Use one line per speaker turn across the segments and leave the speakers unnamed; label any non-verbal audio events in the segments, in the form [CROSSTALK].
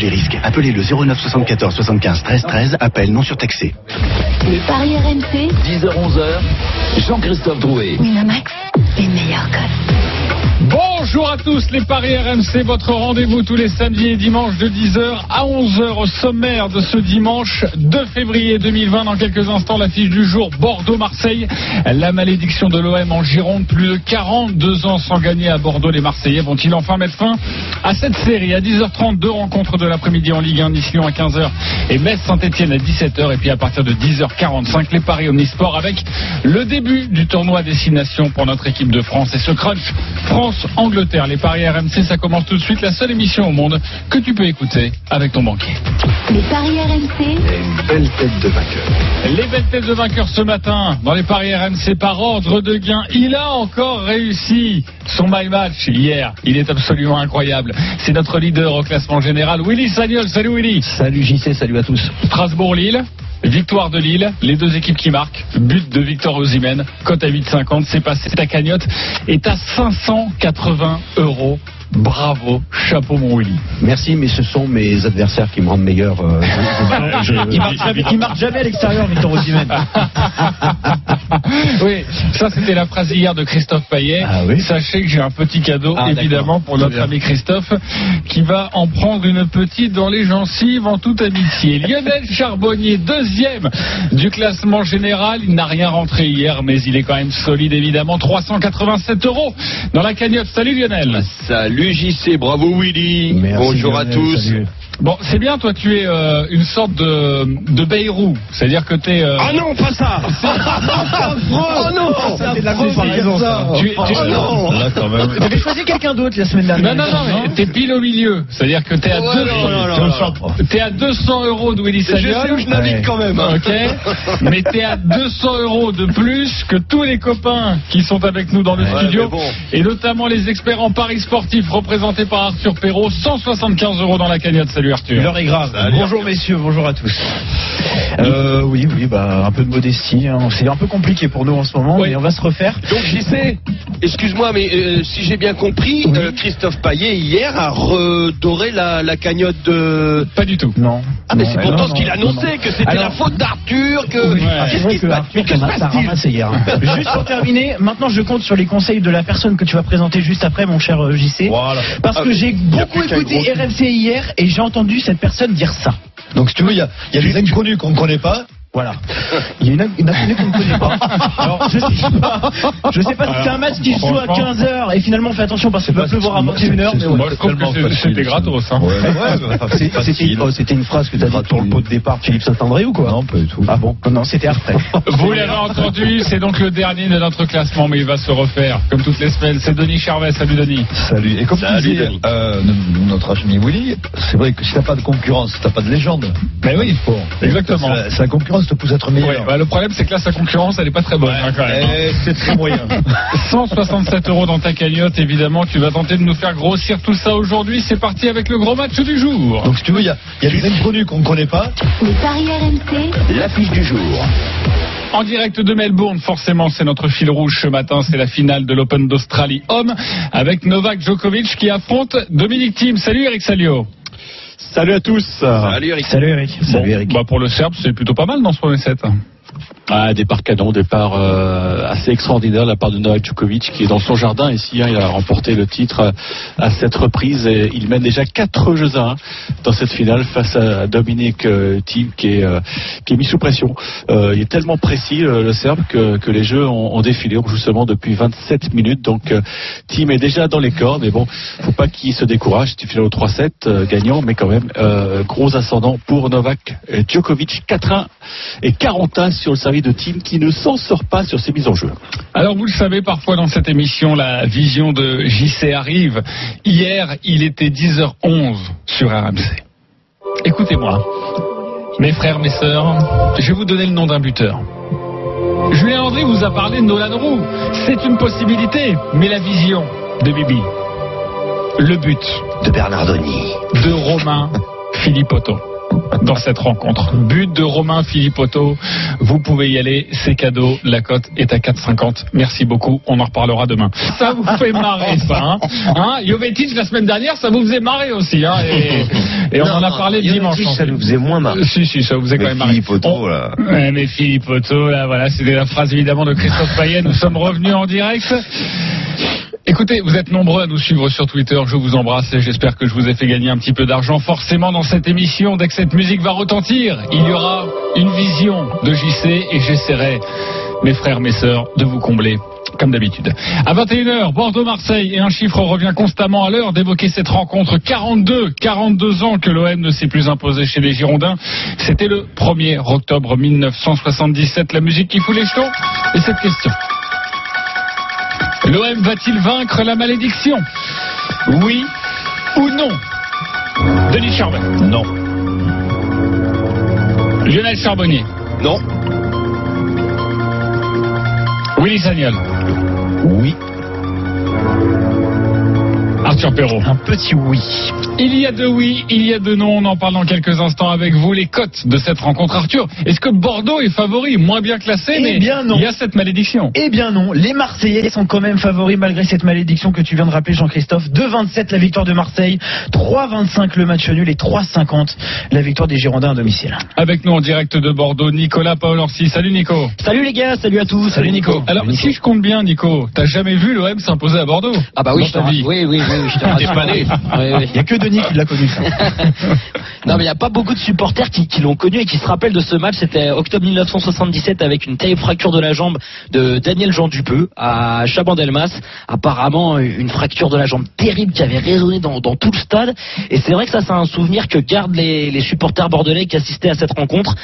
les risques. Appelez le 09 74 75 13 13. Appel non surtaxé.
Les paris RMC,
10h-11h, Jean-Christophe Drouet.
Winamax, les meilleurs codes.
Bonjour à tous les Paris RMC, votre rendez-vous tous les samedis et dimanches de 10h à 11h au sommaire de ce dimanche 2 février 2020. Dans quelques instants, l'affiche du jour Bordeaux-Marseille. La malédiction de l'OM en Gironde, plus de 42 ans sans gagner à Bordeaux. Les Marseillais vont-ils enfin mettre fin à cette série? À 10h30, deux rencontres de l'après-midi en Ligue 1, Nice-Lyon à 15h et Metz-Saint-Etienne à 17h. Et puis à partir de 10h45, les Paris Omnisport avec le début du tournoi Destination pour notre équipe de France. Et ce crunch France-Angleterre. Les paris RMC, ça commence tout de suite. La seule émission au monde que tu peux écouter avec ton banquier.
Les paris RMC,
Une belle tête de vainqueur.
Les belles têtes de vainqueurs ce matin dans les paris RMC par ordre de gain. Il a encore réussi son my match hier. Il est absolument incroyable. C'est notre leader au classement général, Willy Sagnol. Salut Willy.
Salut JC, salut à tous.
Strasbourg-Lille. Victoire de Lille, les deux équipes qui marquent, but de Victor Osimhen, cote à 8,50, c'est passé, ta cagnotte est à 580 euros. Bravo, chapeau mon Willy.
Merci, mais ce sont mes adversaires qui me rendent meilleur. euh, je- je-
Il marque jamais, il marque jamais à l'extérieur, Victor Osimhen. [LAUGHS]
oui, ça c'était la phrase hier de Christophe Payet.
Ah oui
Sachez que j'ai un petit cadeau,
Ah,
évidemment, pour notre ami Christophe, qui va en prendre une petite dans les gencives en toute amitié. Lionel Charbonnier, deuxième du classement général. Il n'a rien rentré hier, mais il est quand même solide, évidemment. 387 euros dans la cagnotte. Salut Lionel.
Salut JC, bravo Willy.
Merci,
Bonjour à tous.
salut.
Bon, c'est bien, toi, tu es euh, une sorte de, de Bayrou. C'est-à-dire que tu es...
Ah non, pas ça [LAUGHS] Oh non
c'est de la comparaison, ça.
tu, tu-
Oh non
T'avais choisi quelqu'un d'autre la semaine
Non,
dernière.
non, non, mais t'es pile au milieu. C'est-à-dire que t'es à,
non, non, non, non.
t'es à 200 euros de Willy
Je sais
Sagnol.
où je navigue
Ouais.
quand même. hein.
Ok, mais t'es à 200 euros de plus que tous les copains qui sont avec nous dans le
Ouais,
studio,
bon.
et notamment les experts en paris sportifs représentés par Arthur Perrault, 175 euros dans la cagnotte. Salut Arthur.
L'heure est grave.
Salut,
bonjour
Arthur.
messieurs, bonjour à tous. Euh, oui, oui, bah un peu de modestie. hein. C'est un peu compliqué pour nous en ce moment,
Oui.
mais on va se refaire.
Donc JC, excuse-moi, mais euh, si j'ai bien compris,
Oui.
euh, Christophe Payet hier a redoré la, la cagnotte de...
Pas du tout.
Non.
Ah mais c'est pourtant
non,
ce qu'il
non,
annonçait,
non, non.
que c'était la faute d'Arthur, que...
Oui,
Qu'est-ce
vrai
qui se
que
passe Mais que se
hier. hein. [LAUGHS] Juste pour terminer, maintenant je compte sur les conseils de la personne que tu vas présenter juste après, mon cher JC. Parce
Ah,
que j'ai beaucoup écouté RMC hier et j'ai entendu cette personne dire ça.
Donc, si tu veux, il y a, il y a des inconnus qu'on ne connaît pas.
Voilà. Il y a une, une inconnue qu'on ne connaît pas. Alors, je sais pas, je sais pas si c'est un match qui se joue à 15h et finalement on fait attention parce qu'il va pleuvoir avant 21h. Mais ouais.
Moi, je trouve que c'était gratos. Hein.
Ouais,
C'est- C'était oh, c'était une phrase que tu as dit pour le pot de départ de Philippe Saint-André ou quoi
Non, pas du tout.
Ah bon
Non, c'était après. [LAUGHS]
Vous l'avez entendu, c'est donc le dernier de notre classement, mais il va se refaire, comme toutes les semaines. C'est Denis Charvet. Salut Denis.
Salut. Et comme
Salut,
disait euh, notre ami Willy, c'est vrai que si t'as pas de concurrence, t'as pas de légende.
Mais oui,
Bon,
exactement.
c'est la- C'est la concurrence à être
Ouais,
meilleur.
bah, le problème, c'est que là, sa concurrence, elle est pas très bonne, hein, quand même. hein.
C'est très moyen. [LAUGHS]
167 euros dans ta cagnotte, évidemment. Tu vas tenter de nous faire grossir tout ça aujourd'hui. C'est parti avec le gros match du jour.
Donc, si tu veux, il y a, il y a des inconnus qu'on ne connaît pas.
les paris RMC,
L'affiche du jour.
En direct de Melbourne, forcément, c'est notre fil rouge ce matin. C'est la finale de l'Open d'Australie homme avec Novak Djokovic qui affronte Dominique Thiem. Salut Eric Salio.
Salut à tous.
Salut Eric.
Salut Eric.
Bon, Bah pour le Serbe, c'est plutôt pas mal dans ce premier set.
Ah, départ canon, départ euh, assez extraordinaire de la part de Novak Djokovic qui est dans son jardin ici. hein, il a remporté le titre euh, à cette reprise et il mène déjà 4 jeux à 1 dans cette finale face à Dominique euh, Thiem qui est, euh, qui est mis sous pression. Euh, il est tellement précis le Serbe que, les jeux ont, ont défilé. Seulement depuis 27 minutes donc Thiem est déjà dans les cordes. Mais bon, faut pas qu'il se décourage. C'est une finale au 3-7 euh, gagnant, mais quand même gros ascendant pour Novak Djokovic 4-1 et 40-1 sur le service de Thiem qui ne s'en sort pas sur ses mises en jeu.
Alors vous le savez, parfois dans cette émission, la vision de JC arrive. Hier, il était 10h11 sur RMC. Écoutez-moi, mes frères, mes sœurs, je vais vous donner le nom d'un buteur. Julien André vous a parlé de Nolan Roux. C'est une possibilité, mais la vision de Bibi. Le but
De Bernardoni.
de Romain Philippotto. Dans cette rencontre. But de Romain Philippotto. Vous pouvez y aller, c'est cadeau. La cote est à 4,50. Merci beaucoup. On en reparlera demain. Ça vous fait marrer, ça. Hein, hein Jovetic, la semaine dernière, ça vous faisait marrer aussi. Hein et, et on en a parlé dimanche.
ça nous faisait moins marrer.
Euh, Si, si, ça vous faisait quand même marrer.
Philippe Otto, là.
Ouais, mais Philippe Otto, là, voilà, c'était la phrase évidemment de Christophe Payet. Nous sommes revenus en direct. Écoutez, vous êtes nombreux à nous suivre sur Twitter. Je vous embrasse et j'espère que je vous ai fait gagner un petit peu d'argent. Forcément, dans cette émission, que cette musique va retentir, il y aura une vision de JC et j'essaierai, mes frères, mes sœurs, de vous combler. Comme d'habitude. À 21h, Bordeaux-Marseille et un chiffre revient constamment à l'heure d'évoquer cette rencontre. 42, 42 ans que l'OM ne s'est plus imposé chez les Girondins. C'était le 1er octobre 1977. La musique qui fout les jetons et cette question. L'OM va-t-il vaincre la malédiction? Oui ou non? Denis Charbonnier.
Non.
Lionel Charbonnier.
Non.
Willy Sagnol.
Oui.
Arthur Perrault.
Un petit oui.
Il y a deux oui, il y a deux non. On en parle dans quelques instants avec vous. Les cotes de cette rencontre. Arthur, est-ce que Bordeaux est favori? Moins bien classé,
Eh
mais
bien, non.
il y a cette malédiction.
Eh bien non, les Marseillais sont quand même favoris malgré cette malédiction que tu viens de rappeler Jean-Christophe. 2,27 la victoire de Marseille, 3,25 le match nul et 3,50 la victoire des Girondins à domicile.
Avec nous en direct de Bordeaux, Nicolas Paolorsi. Salut Nico.
Salut les gars, salut à tous.
Salut Nico. Alors, si je compte bien, Nico, t'as jamais vu l'OM s'imposer à Bordeaux?
Ah bah oui,
Dans
je
vie.
oui, oui, oui, je te
T'es
rassure.
pas né.
Oui, oui.
Il n'y a que Denis qui l'a connu ça. [LAUGHS]
Non, mais il n'y a pas beaucoup de supporters qui, qui l'ont connu et qui se rappellent de ce match. C'était octobre 1977 avec une terrible fracture de la jambe de Daniel Jean Dupeux à Chabandelmas. Apparemment, une fracture de la jambe terrible qui avait résonné dans, dans tout le stade. Et c'est vrai que ça, c'est un souvenir que gardent les, les supporters bordelais qui assistaient à cette rencontre.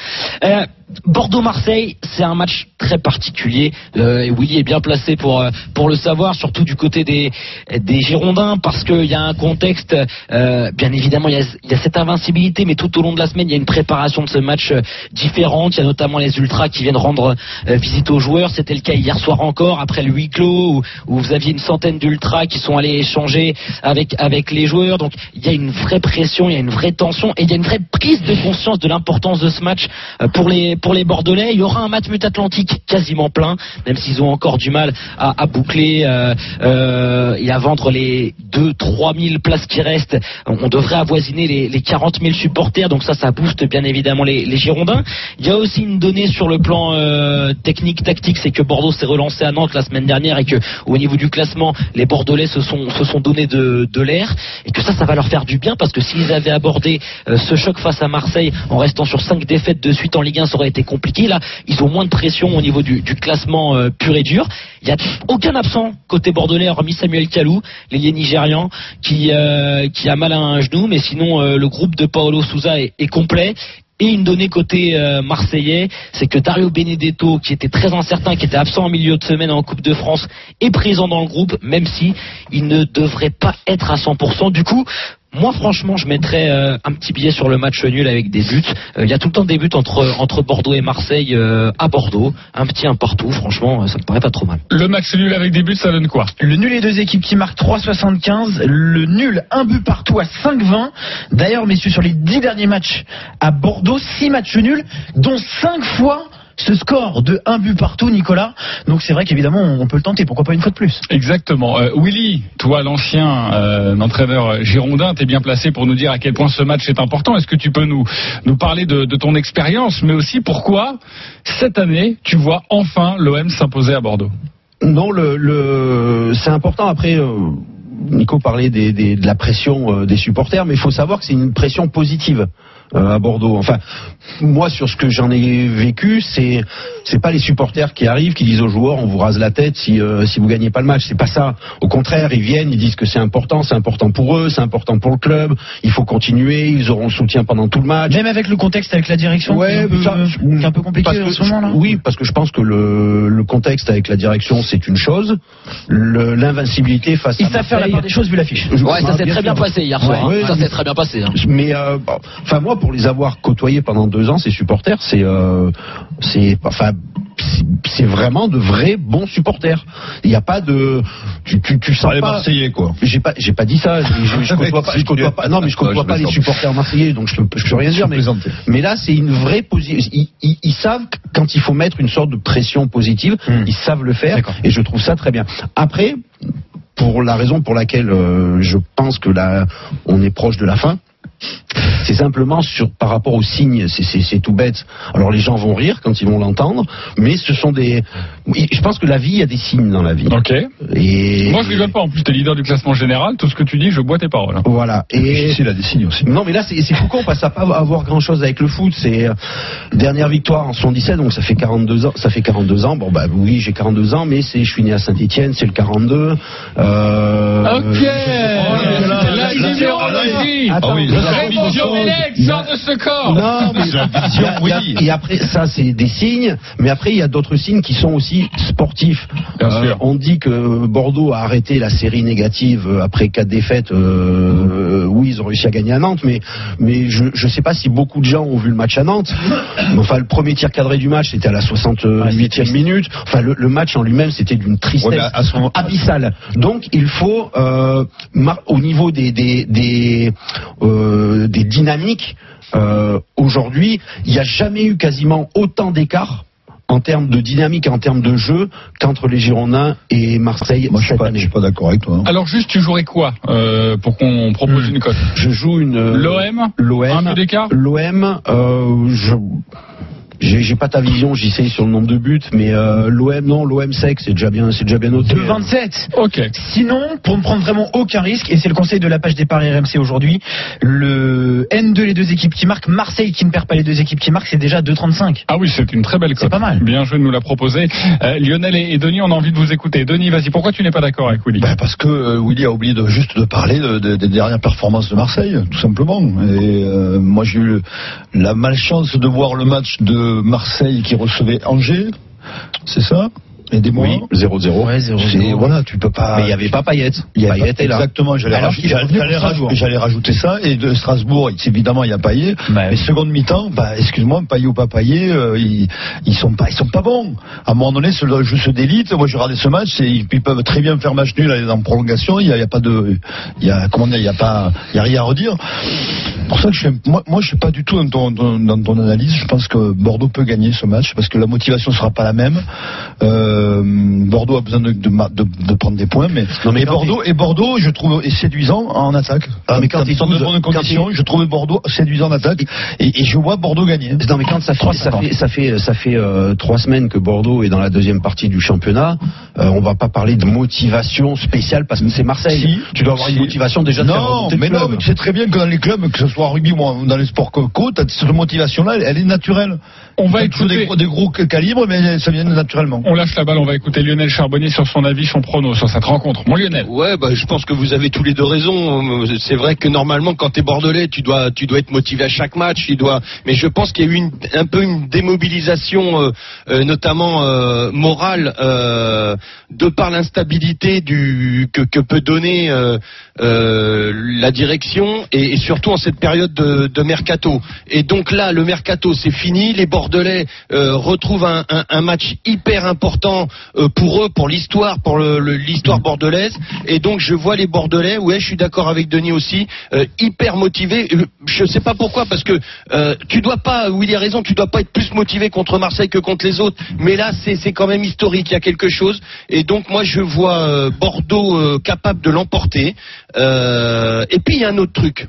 Euh, Bordeaux-Marseille, c'est un match très particulier. Euh, et Willy est bien placé pour euh, pour le savoir, surtout du côté des des Girondins, parce qu'il y a un contexte. euh, bien évidemment, il y, a, cette invincibilité, mais tout au long de la semaine, il y a une préparation de ce match euh, différente. Il y a notamment les ultras qui viennent rendre euh, visite aux joueurs. C'était le cas hier soir encore, après le huis clos, où, vous aviez une centaine d'ultras qui sont allés échanger avec avec les joueurs. Donc il y a une vraie pression, il y a une vraie tension, et il y a une vraie prise de conscience de l'importance de ce match pour les pour les Bordelais. Il y aura un match Atlantique quasiment plein, même s'ils ont encore du mal à, boucler et à vendre les 2-3 000 places qui restent. On devrait avoisiner les, les 40 000 supporters, donc ça, ça booste bien évidemment les, les Girondins. Il y a aussi une donnée sur le plan euh, technique, tactique, c'est que Bordeaux s'est relancé à Nantes la semaine dernière et que au niveau du classement, les Bordelais se sont se sont donné de, l'air et que ça, ça va leur faire du bien parce que s'ils avaient abordé euh, ce choc face à Marseille en restant sur cinq défaites de suite en Ligue 1, ça aurait été compliqué. Là, ils ont moins de pression au niveau du, classement euh, pur et dur. Il y a aucun absent côté bordelais, hormis Samuel Kalou, l'ailier euh, qui a mal à un genou, mais sinon euh, le groupe de Paolo Souza est, est complet. Et une donnée côté euh, marseillais, c'est que Dario Benedetto, qui était très incertain, qui était absent en milieu de semaine en Coupe de France, est présent dans le groupe, même si il ne devrait pas être à 100%. Du coup, moi, franchement, je mettrais euh, un petit billet sur le match nul avec des buts. Euh, Il y a tout le temps des buts entre, entre Bordeaux et Marseille euh, à Bordeaux. Un petit un partout, franchement, euh, ça me paraît pas trop mal.
Le match nul avec des buts, ça donne quoi?
Le nul et deux équipes qui marquent 3,75. Le nul, un but partout à 5,20. D'ailleurs, messieurs, sur les dix derniers matchs à Bordeaux, six matchs nuls, dont cinq fois ce score de un but partout, Nicolas. Donc c'est vrai qu'évidemment, on peut le tenter. Pourquoi pas une fois de plus?
Exactement. Euh, Willy, toi, l'ancien euh, entraîneur girondin, t'es bien placé pour nous dire à quel point ce match est important. Est-ce que tu peux nous nous parler de, de ton expérience, mais aussi pourquoi cette année tu vois enfin l'OM s'imposer à Bordeaux?
Non, le, le c'est important. Après, euh, Nico parlait des, des- de la pression des supporters, mais il faut savoir que c'est une pression positive euh, à Bordeaux. Enfin, moi, sur ce que j'en ai vécu, c'est c'est pas les supporters qui arrivent, qui disent aux joueurs, on vous rase la tête si euh, si vous gagnez pas le match. C'est pas ça. Au contraire, ils viennent, ils disent que c'est important, c'est important pour eux, c'est important pour le club. Il faut continuer. Ils auront le soutien pendant tout le match.
Même avec le contexte avec la direction qui est un
Ouais,
peu,
mais ça,
qui est un peu compliqué en ce moment-là.
je- Oui, parce que je pense que le, le contexte avec la direction, c'est une chose. L'invincibilité face
Ils
à
savent faire la part des choses vu l'affiche.
Ouais, ça s'est très bien passé hier soir. Hein. Ça s'est très bien passé. hein.
Mais euh, bon, enfin moi, pour les avoir côtoyés pendant deux ans, ces supporters, c'est, euh, c'est, enfin, c'est- vraiment de vrais bons supporters. Il n'y a pas de, tu, tu, tu sens
les
pas.
Marseillais, quoi.
J'ai pas, j'ai pas dit ça. Je, je, je [LAUGHS] côtoie pas, je côtoie pas- non, mais je côtoie
Ouais, je
pas les supporters marseillais, donc je peux, je peux rien dire. Mais, là, c'est une vraie position. Ils, ils- ils savent quand il faut mettre une sorte de pression positive, ils savent le faire,
D'accord.
et je trouve ça très bien. Après, pour la raison pour laquelle euh, je pense que là, on est proche de la fin. C'est simplement sur par rapport aux signes, c'est- c'est c'est tout bête. Alors les gens vont rire quand ils vont l'entendre, mais ce sont des. Je pense que la vie, il y a des signes dans la vie.
Ok.
Et
Moi, je rigole pas. En plus, t'es leader du classement général. Tout ce que tu dis, je bois tes paroles. hein.
voilà. Et
Difficile à des signes aussi.
non, mais là, c'est c'est tout con parce que ça n'a pas à voir grand chose avec le foot. C'est euh, dernière victoire en 77, donc ça fait 42 ans. Ça fait 42 ans. Bon, bah oui, j'ai 42 ans, mais c'est, je suis né à Saint-Etienne, c'est le 42. Euh,
Ok. La numérologie.
Attends,
Ah oui,
sort de ce corps.
Non, mais
vision, oui.
et après ça c'est des signes, mais après il y a d'autres signes qui sont aussi sportifs.
Bien
Euh,
sûr.
on dit que Bordeaux a arrêté la série négative euh, après quatre défaites. Euh, oui, ils ont réussi à gagner à Nantes, mais mais je je sais pas si beaucoup de gens ont vu le match à Nantes. Enfin, le premier tir cadré du match c'était à la 68e minute. Enfin, le, le match en lui-même c'était d'une tristesse
Ouais, à moment-
abyssale. Donc il faut euh, au niveau des des des, euh, des dynamiques euh, aujourd'hui, il n'y a jamais eu quasiment autant d'écart en termes de dynamique, en termes de jeu, qu'entre les Girondins et Marseille
Moi, je suis
cette
pas, je
année.
suis pas d'accord avec toi. hein.
Alors juste, tu jouerais quoi euh, pour qu'on propose une cote?
Je joue une euh,
L'OM
l'OM,
Un d'écart?
l'OM, euh, je j'ai j'ai pas ta vision, j'y sais sur le nombre de buts, mais euh, l'OM non, l'OM sec, c'est déjà bien, c'est déjà bien noté.
De 27.
Ok.
Sinon, pour ne prendre vraiment aucun risque, et c'est le conseil de la page des paris RMC aujourd'hui, le N2 les deux équipes qui marquent, Marseille qui ne perd pas les deux équipes qui marquent, c'est déjà 2,35.
Ah oui, c'est une très belle cote.
C'est pas mal.
Bien joué de nous la proposer. Euh, Lionel et, et Denis, on a envie de vous écouter. Denis, vas-y, pourquoi tu n'es pas d'accord avec Willy?
Ben, parce que euh, Willy a oublié de, juste de parler de- de- des dernières performances de Marseille, tout simplement. Et euh, moi, j'ai eu la malchance de voir le match de Marseille qui recevait Angers, c'est ça? Aidez-moi.
Oui, 0-0.
Ouais, 0-0.
C'est- Voilà, tu peux pas.
Mais il n'y avait pas Payet.
Il y a
Payet
pas-
là.
Exactement, j'allais rajouter, ça. Et de Strasbourg, évidemment, il y a Payet.
Bah
mais seconde mi-temps, bah, excuse-moi, Payet ou pas Payet, euh, ils, ils sont pas, ils sont pas bons. À un moment donné, jeu se délite. Moi, j'ai regardé ce match, et ils, ils peuvent très bien faire match nul, aller en prolongation. Il y a, pas de, il y a, comment dire, il y a pas, il y a rien à redire. Pour ça que je suis, moi, moi, je suis pas du tout dans ton, dans, dans ton analyse. Je pense que Bordeaux peut gagner ce match parce que la motivation sera pas la même. Euh, Bordeaux a besoin de, de, ma- de- de prendre des points, mais,
Non, mais
et Bordeaux, et Bordeaux, je trouve est séduisant en attaque.
Ah, mais quand ils
sont
sont
de bonnes conditions, je trouve Bordeaux séduisant en attaque et, et je vois Bordeaux gagner.
Non mais quand ça fait, ça fait, ça fait, ça fait euh, trois semaines que Bordeaux est dans la deuxième partie du championnat, euh, on va pas parler de motivation spéciale parce que c'est Marseille.
Si.
tu dois avoir
Si.
une motivation déjà de
Non, mais non, sais très bien que dans les clubs, que ce soit en rugby ou dans les sports co, cette motivation-là, elle, elle est naturelle.
On va écouter.
des, gros- des gros calibres, mais ça vient naturellement.
On lâche la balle, on va écouter Lionel Charbonnier sur son avis, son prono sur cette rencontre. Mon Lionel.
Ouais, bah, je pense que vous avez tous les deux raison. C'est vrai que normalement, quand t'es bordelais, tu dois, tu dois être motivé à chaque match. Tu dois. Mais je pense qu'il y a eu une, un peu une démobilisation, euh, euh, notamment euh, morale, euh, de par l'instabilité du que, que peut donner euh, la direction et, surtout en cette période de, mercato. Et donc là, le mercato, c'est fini. Les Bordelais euh, retrouvent un, match hyper important euh, pour eux, pour l'histoire, pour l'histoire bordelaise. Et donc je vois les Bordelais. Ouais, je suis d'accord avec Denis aussi, hyper motivés. Je sais pas pourquoi, parce que tu dois pas, Willy a raison, tu dois pas être plus motivé contre Marseille que contre les autres. Mais là, c'est quand même historique. Il y a quelque chose. Et donc moi, je vois Bordeaux capable de l'emporter. Euh, et puis il y a un autre truc.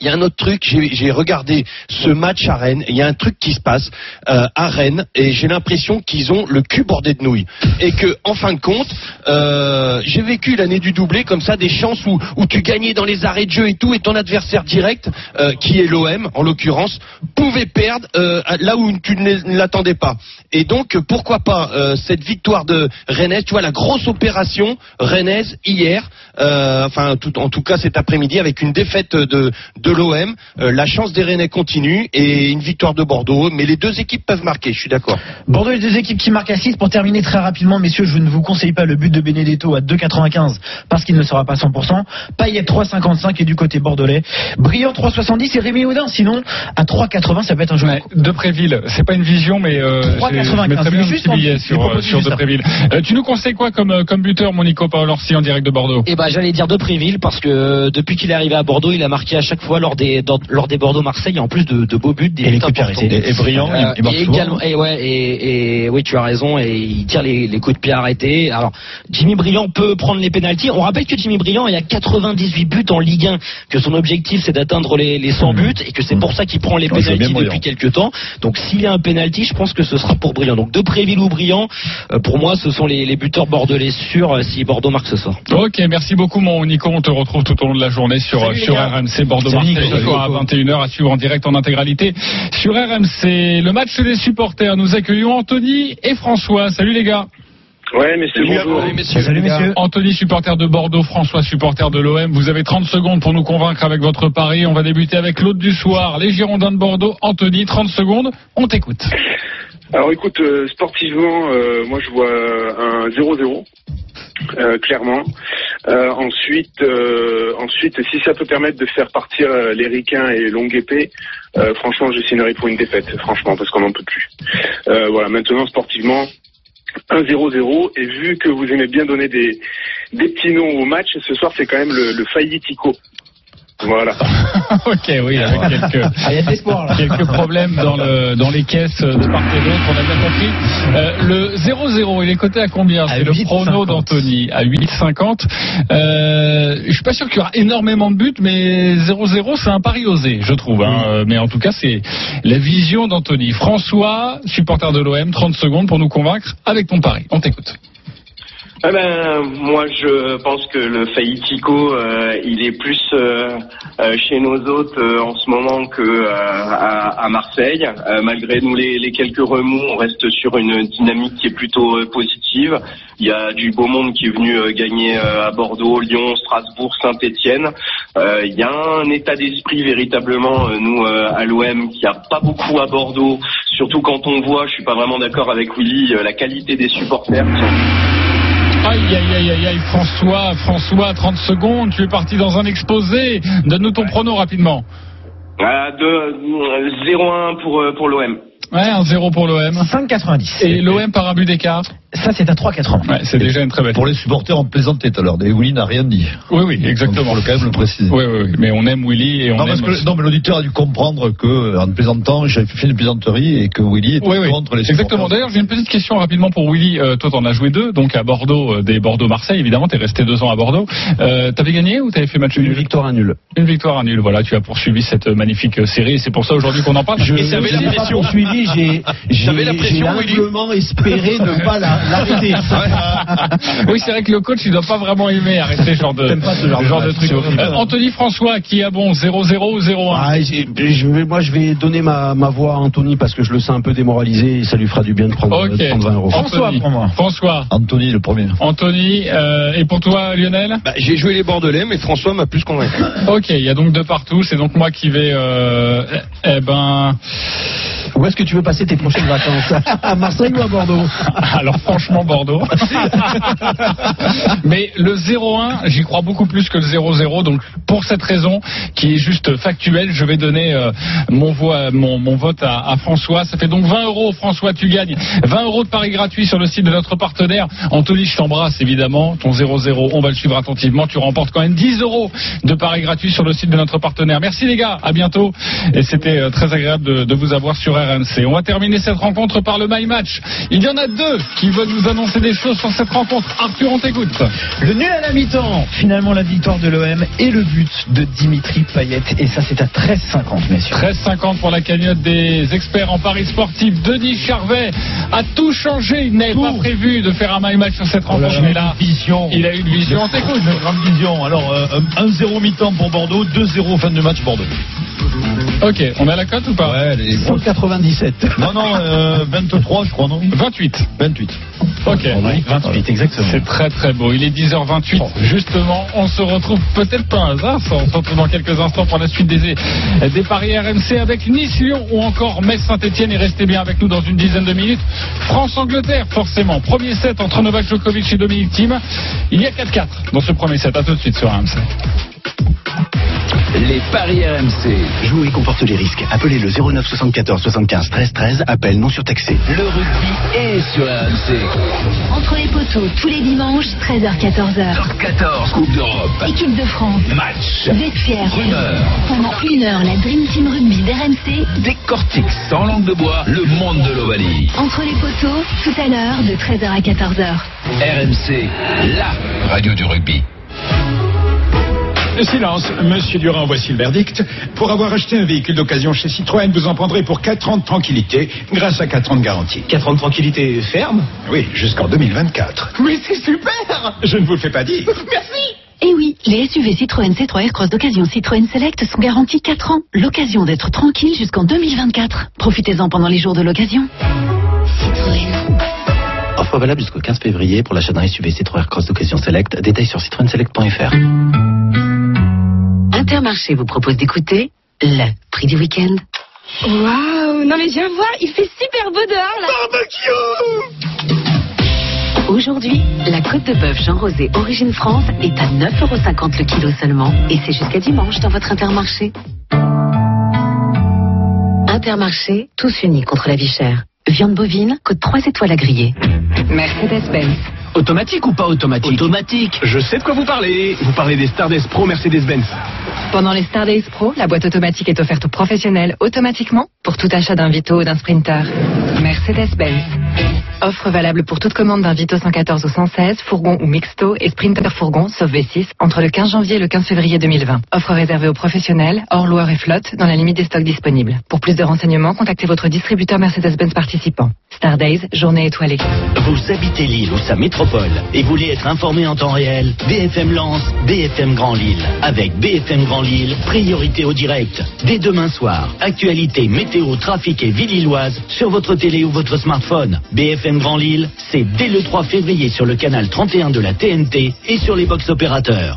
Il y a un autre truc, j'ai regardé ce match à Rennes, il y a un truc qui se passe euh, à Rennes, et j'ai l'impression qu'ils ont le cul bordé de nouilles. Et que, en fin de compte, euh, j'ai vécu l'année du doublé comme ça, des chances où, où tu gagnais dans les arrêts de jeu et tout, et ton adversaire direct, euh, qui est l'OM en l'occurrence, pouvait perdre euh, là où tu ne l'attendais pas. Et donc, pourquoi pas euh, cette victoire de Rennes, tu vois, la grosse opération rennaise hier, euh, enfin, tout, en tout cas cet après-midi, avec une défaite de, de de l'OM. Euh, la chance des Rennais continue et une victoire de Bordeaux. Mais les deux équipes peuvent marquer, je suis d'accord.
Bordeaux, les deux équipes qui marquent à 6. Pour terminer très rapidement, messieurs, je ne vous conseille pas le but de Benedetto à 2,95 parce qu'il ne sera pas 100%. Payet 3,55 et du côté bordelais. Brillant 3,70 et Rémi Audin. Sinon, à 3,80, ça peut être un jeu.
Ouais, Depréville, c'est pas une vision, mais euh,
3,95,
j'ai- je mettrais bien un
juste
petit
en-
billet
je
sur, euh, sur. Euh, tu nous conseilles quoi comme, euh, comme buteur, mon Nico Paolorsi, en direct de Bordeaux?
Eh ben, j'allais dire de Préville parce que depuis qu'il est arrivé à Bordeaux, il a marqué à chaque fois lors des dans- lors des Bordeaux-Marseille, en plus de, de beaux buts, des buts importants.
Et, et brillant,
Euh,
il, il
et également, et ouais, et, et oui, tu as raison, et il tire les, les coups de pied arrêtés. Alors, Jimmy Briand peut prendre les pénalties. On rappelle que Jimmy Briand, il y a 98 buts en Ligue 1, que son objectif c'est d'atteindre les, les 100 buts, et que c'est pour ça qu'il prend les pénalties depuis quelques temps. Donc, s'il y a un pénalty, je pense que ce sera pour Briand. Donc, de Préville ou Briand, euh, pour moi, ce sont les, les buteurs bordelais sûrs euh, si Bordeaux marque ce soir.
Ok, merci beaucoup mon Nico. On te retrouve tout au long de la journée sur,
Salut,
sur. RMC Bordeaux-Marseille Ce soir à 21h à suivre en direct en intégralité sur RMC. Le match des supporters. Nous accueillons Anthony et François. Salut les gars.
Ouais, messieurs, bonjour.
Salut, messieurs.
Anthony, supporter de Bordeaux, François, supporter de l'OM. Vous avez 30 secondes pour nous convaincre avec votre pari. On va débuter avec l'autre du soir, les Girondins de Bordeaux. Anthony, 30 secondes. On t'écoute.
Alors écoute, euh, sportivement, euh, moi je vois un 0-0. Euh, clairement. Euh, ensuite, euh, ensuite, si ça peut permettre de faire partir euh, les et longue épée, euh, franchement, je signerai pour une défaite, franchement, parce qu'on n'en peut plus. Voilà. Maintenant, sportivement, un 0-0. Et vu que vous aimez bien donner des, des petits noms au match, ce soir, c'est quand même le, le failli Tico. Voilà. [LAUGHS]
ok, oui, avec quelques,
Ah, y a là.
quelques problèmes dans, le, dans les caisses de part et d'autre, on a bien compris. Euh, le 0-0, il est coté à combien? C'est le
8,50.
prono d'Anthony, à 8,50. Euh, je suis pas sûr qu'il y aura énormément de buts, mais 0-0, c'est un pari osé, je trouve. hein. Euh, Mais en tout cas, c'est la vision d'Anthony. François, supporter de l'OM, 30 secondes pour nous convaincre avec ton pari. On t'écoute.
Eh ben, moi, je pense que le Faïtico, euh, il est plus euh, euh, chez nos hôtes en ce moment que à, Marseille. Malgré nous les, quelques remous, on reste sur une dynamique qui est plutôt positive. Il y a du beau monde qui est venu gagner à Bordeaux, Lyon, Strasbourg, Saint-Étienne. Il y a un état d'esprit véritablement, nous à l'OM, qui a pas beaucoup à Bordeaux. Surtout quand on voit, je suis pas vraiment d'accord avec Willy, la qualité des supporters.
Aïe, aïe, aïe, aïe, aïe, François, François, 30 secondes, tu es parti dans un exposé. Donne-nous ton prono rapidement.
Ah, de, euh, 0-1 pour, euh, pour l'OM.
Ouais, un 0 pour l'OM.
5,90.
Et l'OM par un but d'écart.
Ça, c'est à 3,80.
Ouais, c'est déjà une très belle.
Pour les supporters, on plaisantait tout à l'heure. Et Willy n'a rien dit.
Oui, oui,
Donc,
exactement.
faut le- quand même le préciser.
Oui, oui, oui, mais on aime Willy et on
Non,
aime.
parce que,
aussi-
non, mais l'auditeur a dû comprendre que, en plaisantant, j'avais fait une plaisanterie et que Willy était
Oui, oui,
contre les supporters.
exactement. D'ailleurs, j'ai une petite question rapidement pour Willy. Euh, toi, t'en as joué deux, donc à Bordeaux, euh, des Bordeaux-Marseille, évidemment. T'es resté deux ans à Bordeaux. Euh, T'avais gagné ou t'avais fait match
Une
nul
victoire à nul.
Une victoire à nul. Voilà, tu as poursuivi cette magnifique série. C'est pour ça aujourd'hui qu'on en parle.
Je
Et t'avais la pression.
poursuivi, j'ai j'ai-
T'avais la
j'ai
pression, Willy
humblement espéré [LAUGHS] ne pas la- l'arrêter.
oui, c'est vrai que le coach, il doit pas vraiment aimer arrêter ce genre de,
T'aimes pas ce genre de
genre de
match,
truc. Euh, Anthony François, qui a bon 0-0 ou 0-1
Ah, j'ai- je vais, moi, je vais donner ma, ma voix à Anthony parce que je le sens un peu démoralisé et ça lui fera du bien de prendre,
Ok.
de prendre 20 euros.
François,
Anthony.
pour moi.
François.
Anthony, le premier.
Anthony, euh, et pour toi, Lionel
Bah, J'ai joué les Bordelais, mais François m'a plus convaincu.
Ok, il y a donc deux partout. C'est donc moi qui vais. Euh, eh ben,
Où est-ce que tu veux passer tes prochaines vacances [LAUGHS] À Marseille ou à Bordeaux [LAUGHS]
alors franchement Bordeaux. [LAUGHS] Mais le 0-1, j'y crois beaucoup plus que le 0-0. Donc pour cette raison, qui est juste factuelle, je vais donner euh, mon, voix, mon, mon vote à, à François. Ça fait donc 20 euros. François, tu gagnes 20 euros de paris gratuit sur le site de notre partenaire. Anthony, je t'embrasse évidemment. Ton 0-0, on va le suivre attentivement. Tu remportes quand même 10 euros de paris gratuit sur le site de notre partenaire. Merci les gars, à bientôt. Et c'était euh, très agréable de, de vous avoir sur RMC. On va terminer cette rencontre par le My Match. Il y en a deux qui veulent nous annoncer des choses sur cette rencontre. Arthur, on t'écoute.
Le nul à la mi-temps. Finalement, la victoire de l'OM et le but de Dimitri Payet. Et ça, c'est à 13,50, messieurs.
13,50 pour la cagnotte des experts en paris sportif. Denis Charvet a tout changé. Il n'avait pas prévu de faire un My Match sur cette rencontre. Mais là,
vision.
il a eu une vision. On t'écoute.
Une grande vision. Alors, euh, un 1-0 mi-temps pour Bordeaux, 2-0 fin de match Bordeaux.
Ok, on a la cote ou pas?
Ouais, les...
197.
Non, non, euh, 23, je crois, non
28.
28.
Ok.
28, exactement.
C'est très très beau. Il est 10h28. Justement, on se retrouve peut-être pas un hasard. On se retrouve dans quelques instants pour la suite des, des paris RMC avec Nice-Lyon ou encore Metz-Saint-Etienne. Et restez bien avec nous dans une dizaine de minutes. France-Angleterre, forcément. Premier set entre Novak Djokovic et Dominique Thiem. Il y a 4-4 dans ce premier set. À tout de suite sur RMC.
Les paris RMC. Jouer comporte les risques. Appelez le 09 74 75 13 13. Appel non surtaxé. Le rugby est sur RMC.
Entre les poteaux, tous les dimanches, 13h-14h.
Top 14, Coupe d'Europe.
Équipe de France.
Match.
Vestiaire.
Rumeur.
Pendant une heure, la Dream Team Rugby d'RMC.
Décortique sans langue de bois le monde de l'Ovalie.
Entre les poteaux, tout à l'heure, de 13h à 14h.
RMC, la radio du rugby.
Le silence. Monsieur Durand, voici le verdict. Pour avoir acheté un véhicule d'occasion chez Citroën, vous en prendrez pour 4 ans de tranquillité grâce à 4 ans de garantie.
4 ans de tranquillité ferme
Oui, jusqu'en 2024.
Mais c'est super
Je ne vous le fais pas dire. [LAUGHS]
Merci
Et oui, les SUV Citroën C3 Aircross d'occasion Citroën Select sont garantis 4 ans. L'occasion d'être tranquille jusqu'en 2024. Profitez-en pendant les jours de l'occasion. Citroën.
Offre valable jusqu'au 15 février pour l'achat d'un SUV Citroën Cross d'occasion Select. Détails sur citroenselect.fr.
Intermarché vous propose d'écouter le prix du week-end.
Waouh Non mais viens voir, il fait super beau dehors là
Aujourd'hui, la côte de bœuf Jean Rosé Origine France est à 9,50€ le kilo seulement. Et c'est jusqu'à dimanche dans votre Intermarché. Intermarché, tous unis contre la vie chère. Viande bovine, coûte 3 étoiles à griller. Mercedes-Benz.
Automatique ou pas automatique
Automatique.
Je sais de quoi vous parlez. Vous parlez des Stardust Pro Mercedes-Benz.
Pendant les Star Days Pro, la boîte automatique est offerte aux professionnels automatiquement pour tout achat d'un Vito ou d'un Sprinter. Mercedes-Benz. Offre valable pour toute commande d'un Vito 114 ou 116, fourgon ou mixto et Sprinter fourgon, sauf V6, entre le 15 janvier et le 15 février 2020. Offre réservée aux professionnels, hors loueur et flotte, dans la limite des stocks disponibles. Pour plus de renseignements, contactez votre distributeur Mercedes-Benz participant. Star Days, journée étoilée.
Vous habitez Lille ou sa métropole et voulez être informé en temps réel BFM lance BFM Grand Lille. Avec BFM Grand Lille, priorité au direct. Dès demain soir, actualité, météo, trafic et ville lilloise sur votre télé ou votre smartphone. BFM Grand Lille, c'est dès le 3 février sur le canal 31 de la TNT et sur les box opérateurs.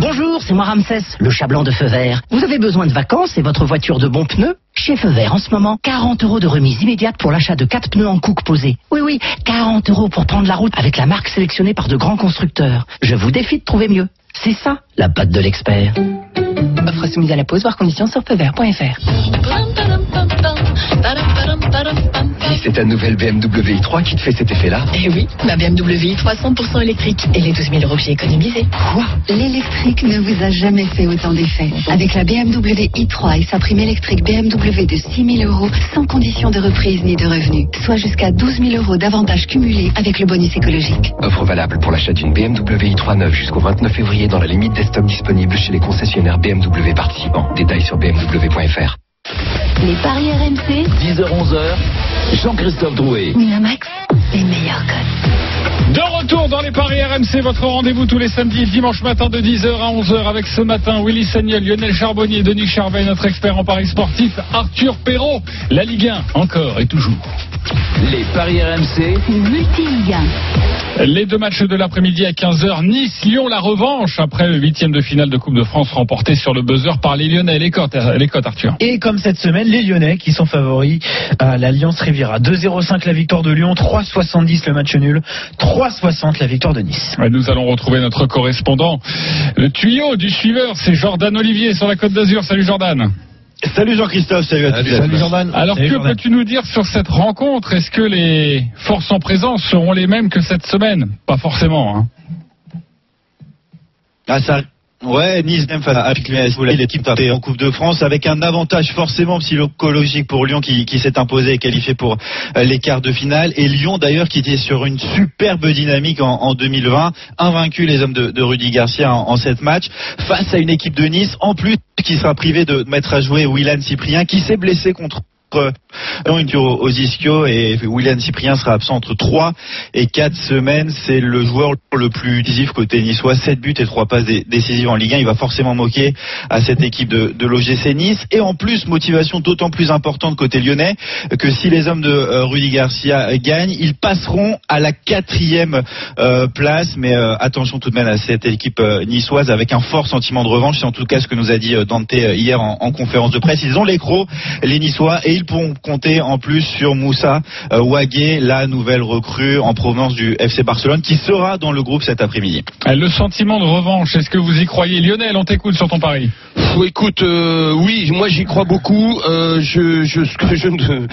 Bonjour, c'est moi Ramsès, le chat blanc de Feu Vert. Vous avez besoin de vacances et votre voiture de bons pneus Chez Feu Vert, en ce moment, 40 euros de remise immédiate pour l'achat de 4 pneus en cook posés. Oui, oui, 40 euros pour prendre la route avec la marque sélectionnée par de grands constructeurs. Je vous défie de trouver mieux. C'est ça, la patte de l'expert.
Offre soumise à la pause, voir conditions sur feuvert.fr.
C'est ta nouvelle BMW i3 qui te fait cet effet-là
Eh oui, ma BMW i3 100% électrique et les 12 000 euros que j'ai économisés.
Quoi? L'électrique ne vous a jamais fait autant d'effet. Avec la BMW i3 et sa prime électrique BMW de 6 000 euros, sans condition de reprise ni de revenu, soit jusqu'à 12 000 euros d'avantages cumulés avec le bonus écologique.
Offre valable pour l'achat d'une BMW i3 neuve jusqu'au 29 février dans la limite des stocks disponibles chez les concessionnaires BMW participants. Détails sur bmw.fr.
Les paris RMC.
10h-11h, Jean-Christophe Drouet.
Winamax, les meilleurs codes.
De retour dans les paris RMC, votre rendez-vous tous les samedis et dimanches matin de 10h à 11h avec ce matin Willy Sagnol, Lionel Charbonnier, Denis Charvet, notre expert en paris sportif, Arthur Perrault, la Ligue 1, encore et toujours.
Les paris RMC.
1.
Les deux matchs de l'après-midi à 15h, Nice, Lyon, la revanche après le huitième de finale de Coupe de France remporté sur le buzzer par les Lyonnais. Les cotes, les cotes Arthur.
Et comme cette semaine, les Lyonnais qui sont favoris à l'Alliance Riviera. 2-0-5 la victoire de Lyon, 3-70 le match nul, 3-60 la victoire de Nice.
Nous allons retrouver notre correspondant. Le tuyau du suiveur, c'est Jordan Olivier sur la Côte d'Azur. Salut Jordan.
Salut Jean-Christophe, salut à tous.
Salut Jordan.
Alors
Salut,
que peux-tu nous dire sur cette rencontre? Est-ce que les forces en présence seront les mêmes que cette semaine? Pas forcément. Hein.
Ah, ça... Ouais, Nice même face à Piquet, l'équipe est en Coupe de France avec un avantage forcément psychologique pour Lyon qui, qui s'est imposé et qualifié pour euh, les quarts de finale. Et Lyon d'ailleurs qui était sur une superbe dynamique en, en 2020, invaincu les hommes de, de Rudy Garcia en, en sept matchs face à une équipe de Nice en plus qui sera privé de mettre à jouer Willan Cyprien qui s'est blessé contre dure aux et William Cyprien sera absent entre 3 et 4 semaines. C'est le joueur le plus décisif côté niçois, 7 buts et 3 passes dé- décisives en Ligue 1. Il va forcément moquer à cette équipe de, l'OGC Nice. Et en plus, motivation d'autant plus importante côté lyonnais que si les hommes de euh, Rudy Garcia gagnent, ils passeront à la quatrième euh, place. Mais euh, attention tout de même à cette équipe niçoise avec un fort sentiment de revanche. C'est en tout cas ce que nous a dit Dante hier en, en conférence de presse. Ils ont les crocs, les Niçois, et ils pourront compter en plus sur Moussa euh, Ouagé, la nouvelle recrue en provenance du FC Barcelone, qui sera dans le groupe cet après-midi.
Euh, Le sentiment de revanche, est-ce que vous y croyez? Lionel, on t'écoute sur ton pari.
Pff, écoute, euh, oui, moi j'y crois beaucoup. Euh, je, je, que je ne,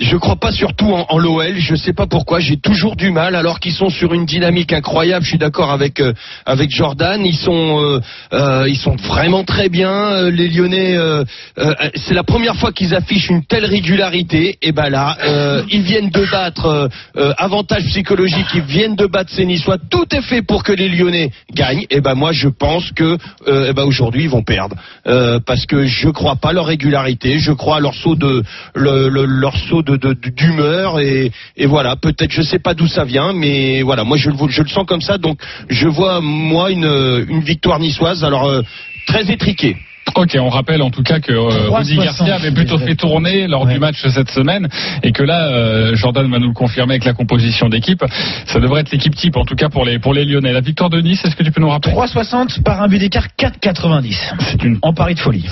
je crois pas surtout en, en l'OL. Je sais pas pourquoi. J'ai toujours du mal, alors qu'ils sont sur une dynamique incroyable. Je suis d'accord avec euh, avec Jordan. Ils sont euh, euh, ils sont vraiment très bien. Les Lyonnais, euh, euh, c'est la première fois qu'ils affichent une telle régularité. Et ben là, euh, ils viennent de battre euh, euh, avantage psychologique. Ils viennent de battre ces Niçois. Tout est fait pour que les Lyonnais gagnent. Et ben moi, je pense que euh, eh ben aujourd'hui ils vont perdre Euh, parce que je crois pas leur régularité. Je crois à leur saut de le- le- leur saut de de- d'humeur et, et voilà. Peut-être je sais pas d'où ça vient, mais voilà. Moi je, le- je le sens comme ça. Donc je vois moi une une victoire niçoise. Alors euh, très étriquée.
Ok, on rappelle en tout cas que euh,
3,60,
Rudy Garcia avait plutôt fait tourner lors du match cette semaine et que là, euh, Jordan va nous le confirmer avec la composition d'équipe. Ça devrait être l'équipe type en tout cas pour les pour les Lyonnais. La victoire de Nice, est-ce que tu peux nous rappeler?
3,60 par un but d'écart, 4,90.
C'est une
En pari de folie.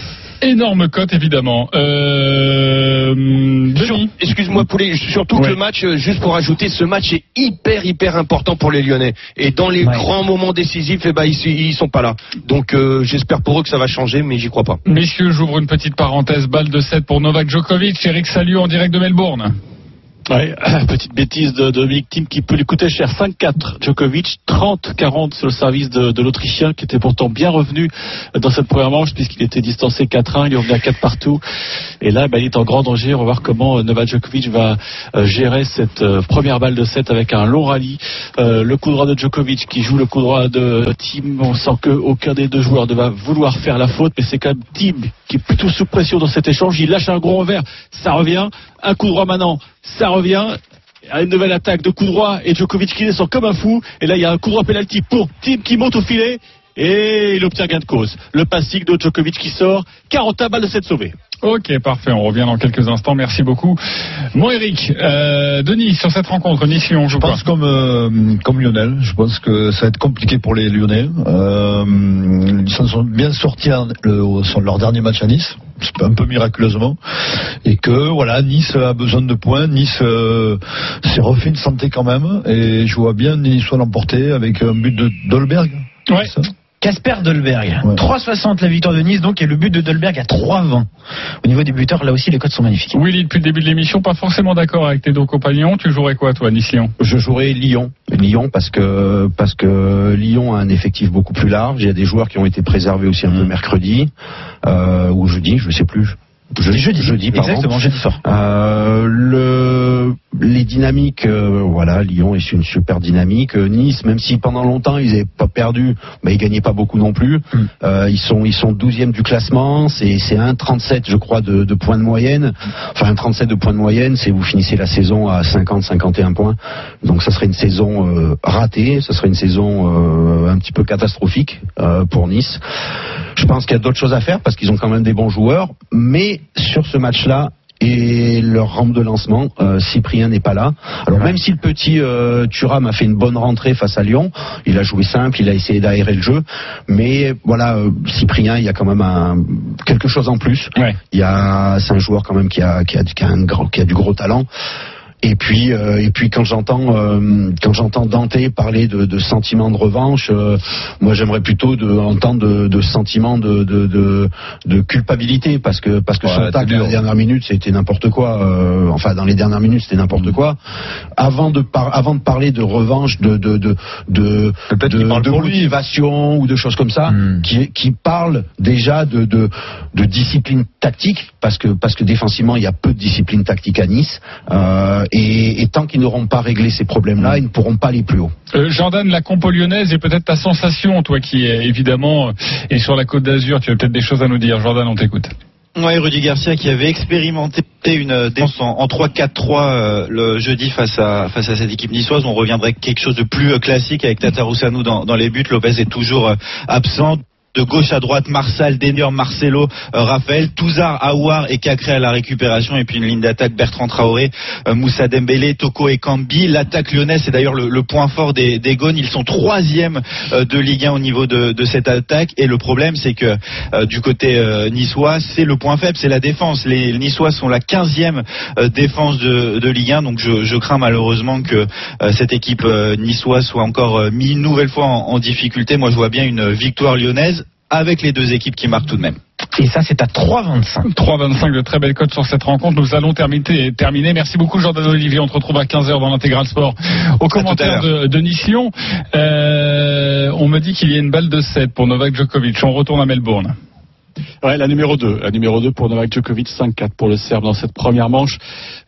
énorme cote évidemment. Euh,
Excuse-moi Poulet, surtout que le match, euh, juste pour ajouter, ce match est hyper hyper important pour les Lyonnais. Et dans les grands moments décisifs, eh ben ils, ils sont pas là. Donc euh, j'espère pour eux que ça va changer, mais j'y crois pas.
Messieurs, j'ouvre une petite parenthèse. Balle de 7 pour Novak Djokovic. Eric Salut en direct de Melbourne.
Ouais, [COUGHS] petite bêtise de Dominique Thiem qui peut lui coûter cher. 5-4 Djokovic, 30-40 sur le service de, de l'Autrichien qui était pourtant bien revenu dans cette première manche puisqu'il était distancé 4-1, il est revenu à 4 partout. Et là, ben, il est en grand danger. On va voir comment euh, Novak Djokovic va euh, gérer cette euh, première balle de 7 avec un long rallye. Euh, le coup droit de Djokovic qui joue le coup droit de Thiem. On sent qu'aucun des deux joueurs ne va vouloir faire la faute, mais c'est quand même Thiem qui est plutôt sous pression dans cet échange. Il lâche un gros revers, ça revient. Un coup droit maintenant, ça revient. À une nouvelle attaque de coup droit et Djokovic qui descend comme un fou. Et là, il y a un coup droit penalty pour Tim qui monte au filet et il obtient gain de cause. Le passing de Djokovic qui sort. 40 balles de cette sauvée.
Ok, parfait. On revient dans quelques instants. Merci beaucoup. Bon, Eric, euh, Denis, sur cette rencontre, Nice, on joue
Je pense comme, euh, comme Lionel. Je pense que ça va être compliqué pour les Lyonnais. Euh, ils s'en sont bien sortis en- le- sur leur dernier match à Nice, un peu miraculeusement, et que voilà, Nice a besoin de points. Nice euh, s'est refait une santé quand même, et je vois bien Nice soit l'emporter avec un but de Dolberg.
Ouais. Casper Dolberg. 3,60 la victoire de Nice, donc, et le but de Dolberg à 3,20. Au niveau des buteurs, là aussi, les codes sont magnifiques.
Willy, depuis le début de l'émission, pas forcément d'accord avec tes deux compagnons. Tu jouerais quoi, toi, Nice-Lyon
Je jouerai Lyon. Lyon parce que parce que Lyon a un effectif beaucoup plus large. Il y a des joueurs qui ont été préservés aussi un peu mercredi euh, ou jeudi, je sais plus. Je,
Jeudi.
jeudi, pardon.
Exactement, jeudi soir.
Euh, le, les dynamiques, euh, voilà, Lyon est une super dynamique. Euh, Nice, même si pendant longtemps ils n'avaient pas perdu, mais ils gagnaient pas beaucoup non plus. Euh, ils sont ils sont 12e du classement. C'est c'est 1,37 je crois de, de points de moyenne. Enfin 1,37 de points de moyenne, c'est vous finissez la saison à 50-51 points. Donc ça serait une saison ratée. Ça serait une saison un petit peu catastrophique pour Nice. Je pense qu'il y a d'autres choses à faire parce qu'ils ont quand même des bons joueurs, mais sur ce match-là, et leur rampe de lancement, euh, Cyprien n'est pas là. Alors même si le petit euh, Thuram a fait une bonne rentrée face à Lyon, il a joué simple, il a essayé d'aérer le jeu, mais voilà, euh, Cyprien, il y a quand même un, quelque chose en plus. Il y a, c'est un joueur quand même qui a, qui a, qui a un gros- qui a du gros talent. Et puis, euh, et puis quand j'entends euh, quand j'entends Dante parler de, de sentiments de revanche, euh, moi j'aimerais plutôt de, entendre de, de sentiments de, de, de, de culpabilité parce que parce que
Ouais,
son
dur.
dans les dernières minutes c'était n'importe quoi. euh, enfin dans les dernières minutes c'était n'importe quoi. Avant de par, avant de parler de revanche, de de de de, de, de motivation ou de choses comme ça, qui qui parle déjà de, de de discipline tactique parce que parce que défensivement il y a peu de discipline tactique à Nice euh, et, et tant qu'ils n'auront pas réglé ces problèmes-là, ils ne pourront pas aller plus haut.
Euh, Jordan, la compo lyonnaise est peut-être ta sensation, toi qui est évidemment euh, est sur la côte d'Azur. Tu as peut-être des choses à nous dire. Jordan, on t'écoute.
Ouais, Rudy Garcia qui avait expérimenté une défense en, en 3-4-3 euh, le jeudi face à face à cette équipe niçoise. On reviendrait quelque chose de plus euh, classique avec Tataroussano dans, dans les buts. Lopez est toujours euh, absent. De gauche à droite, Marsal, Denior, Marcelo, euh, Raphaël, Touzard, Aouar et Cacré à la récupération. Et puis une ligne d'attaque, Bertrand Traoré, euh, Moussa Dembélé, Toko et Kambi. L'attaque lyonnaise, c'est d'ailleurs le, le point fort des, des Gones. Ils sont troisième euh, de Ligue 1 au niveau de, de cette attaque. Et le problème, c'est que euh, du côté euh, niçois, c'est le point faible, c'est la défense. Les Niçois sont la 15e euh, défense de, de Ligue 1. Donc je, je crains malheureusement que cette équipe niçoise soit encore mise une nouvelle fois en, en difficulté. Moi, je vois bien une victoire lyonnaise avec les deux équipes qui marquent tout de même.
Et ça, c'est à 3,25.
3,25 de très belle cote sur cette rencontre. Nous allons terminer. terminer. Merci beaucoup Jordan Olivier. On te retrouve à 15h dans l'intégral sport. Au commentaire de, de euh, on me dit qu'il y a une balle de 7 pour Novak Djokovic. On retourne à Melbourne.
Ouais, la numéro 2. La numéro 2 pour Novak Djokovic, 5-4 pour le Serbe dans cette première manche.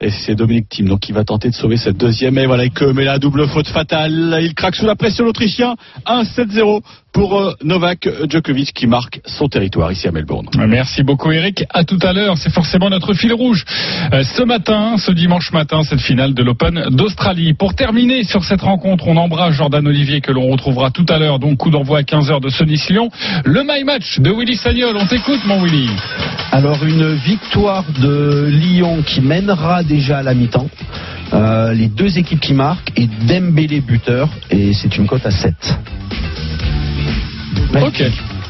Et c'est Dominique Thiem donc qui va tenter de sauver cette deuxième. Et voilà, il commet la double faute fatale. Il craque sous la pression l'Autrichien. 1-7-0 pour euh, Novak Djokovic qui marque son territoire ici à Melbourne.
Merci beaucoup Eric. À tout à l'heure. C'est forcément notre fil rouge. Euh, ce matin, ce dimanche matin, cette finale de l'Open d'Australie. Pour terminer sur cette rencontre, on embrasse Jordan Olivier que l'on retrouvera tout à l'heure. Donc coup d'envoi à 15h de ce Nice-Lyon. Le my match de Willy Sagnol. On t'écoute Willy.
Alors une victoire de Lyon qui mènera déjà à la mi-temps. Euh, les deux équipes qui marquent et Dembélé buteur et c'est une cote à 7.
Ok.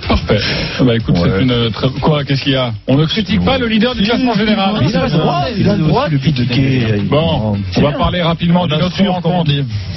Parfait. Ah Bah écoute, c'est une euh, très... quoi Qu'est-ce qu'il y a? On ne critique pas le leader du classement général.
Il a le droit, il a le droit de critiquer.
Bon, on va parler rapidement d'une autre rencontre.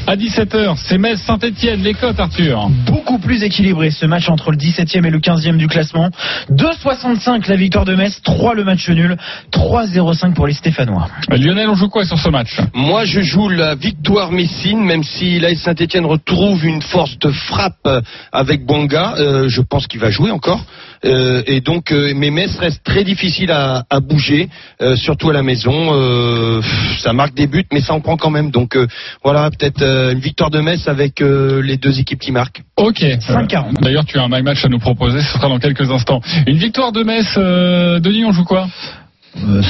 À 17h, c'est Metz Saint-Etienne, les cotes Arthur.
Beaucoup plus équilibré ce match entre le 17e et le 15e du classement. 2,65 la victoire de Metz, 3 le match nul, 3,05 pour les Stéphanois.
Lionel, on joue quoi sur ce match?
Moi, je joue la victoire Messine, même si l'AS Saint-Etienne retrouve une force de frappe euh, avec Bonga. Euh, je pense qu'il va jouer encore. Euh, et donc, euh, mais Metz reste très difficile à, à bouger, euh, surtout à la maison. Euh, ça marque des buts, mais ça en prend quand même. Donc euh, voilà, peut-être euh, une victoire de Metz avec euh, les deux équipes qui marquent.
Ok.
5,40.
D'ailleurs, tu as un my match à nous proposer, ce sera dans quelques instants. Une victoire de Metz, euh, Denis, on joue quoi?
Euh,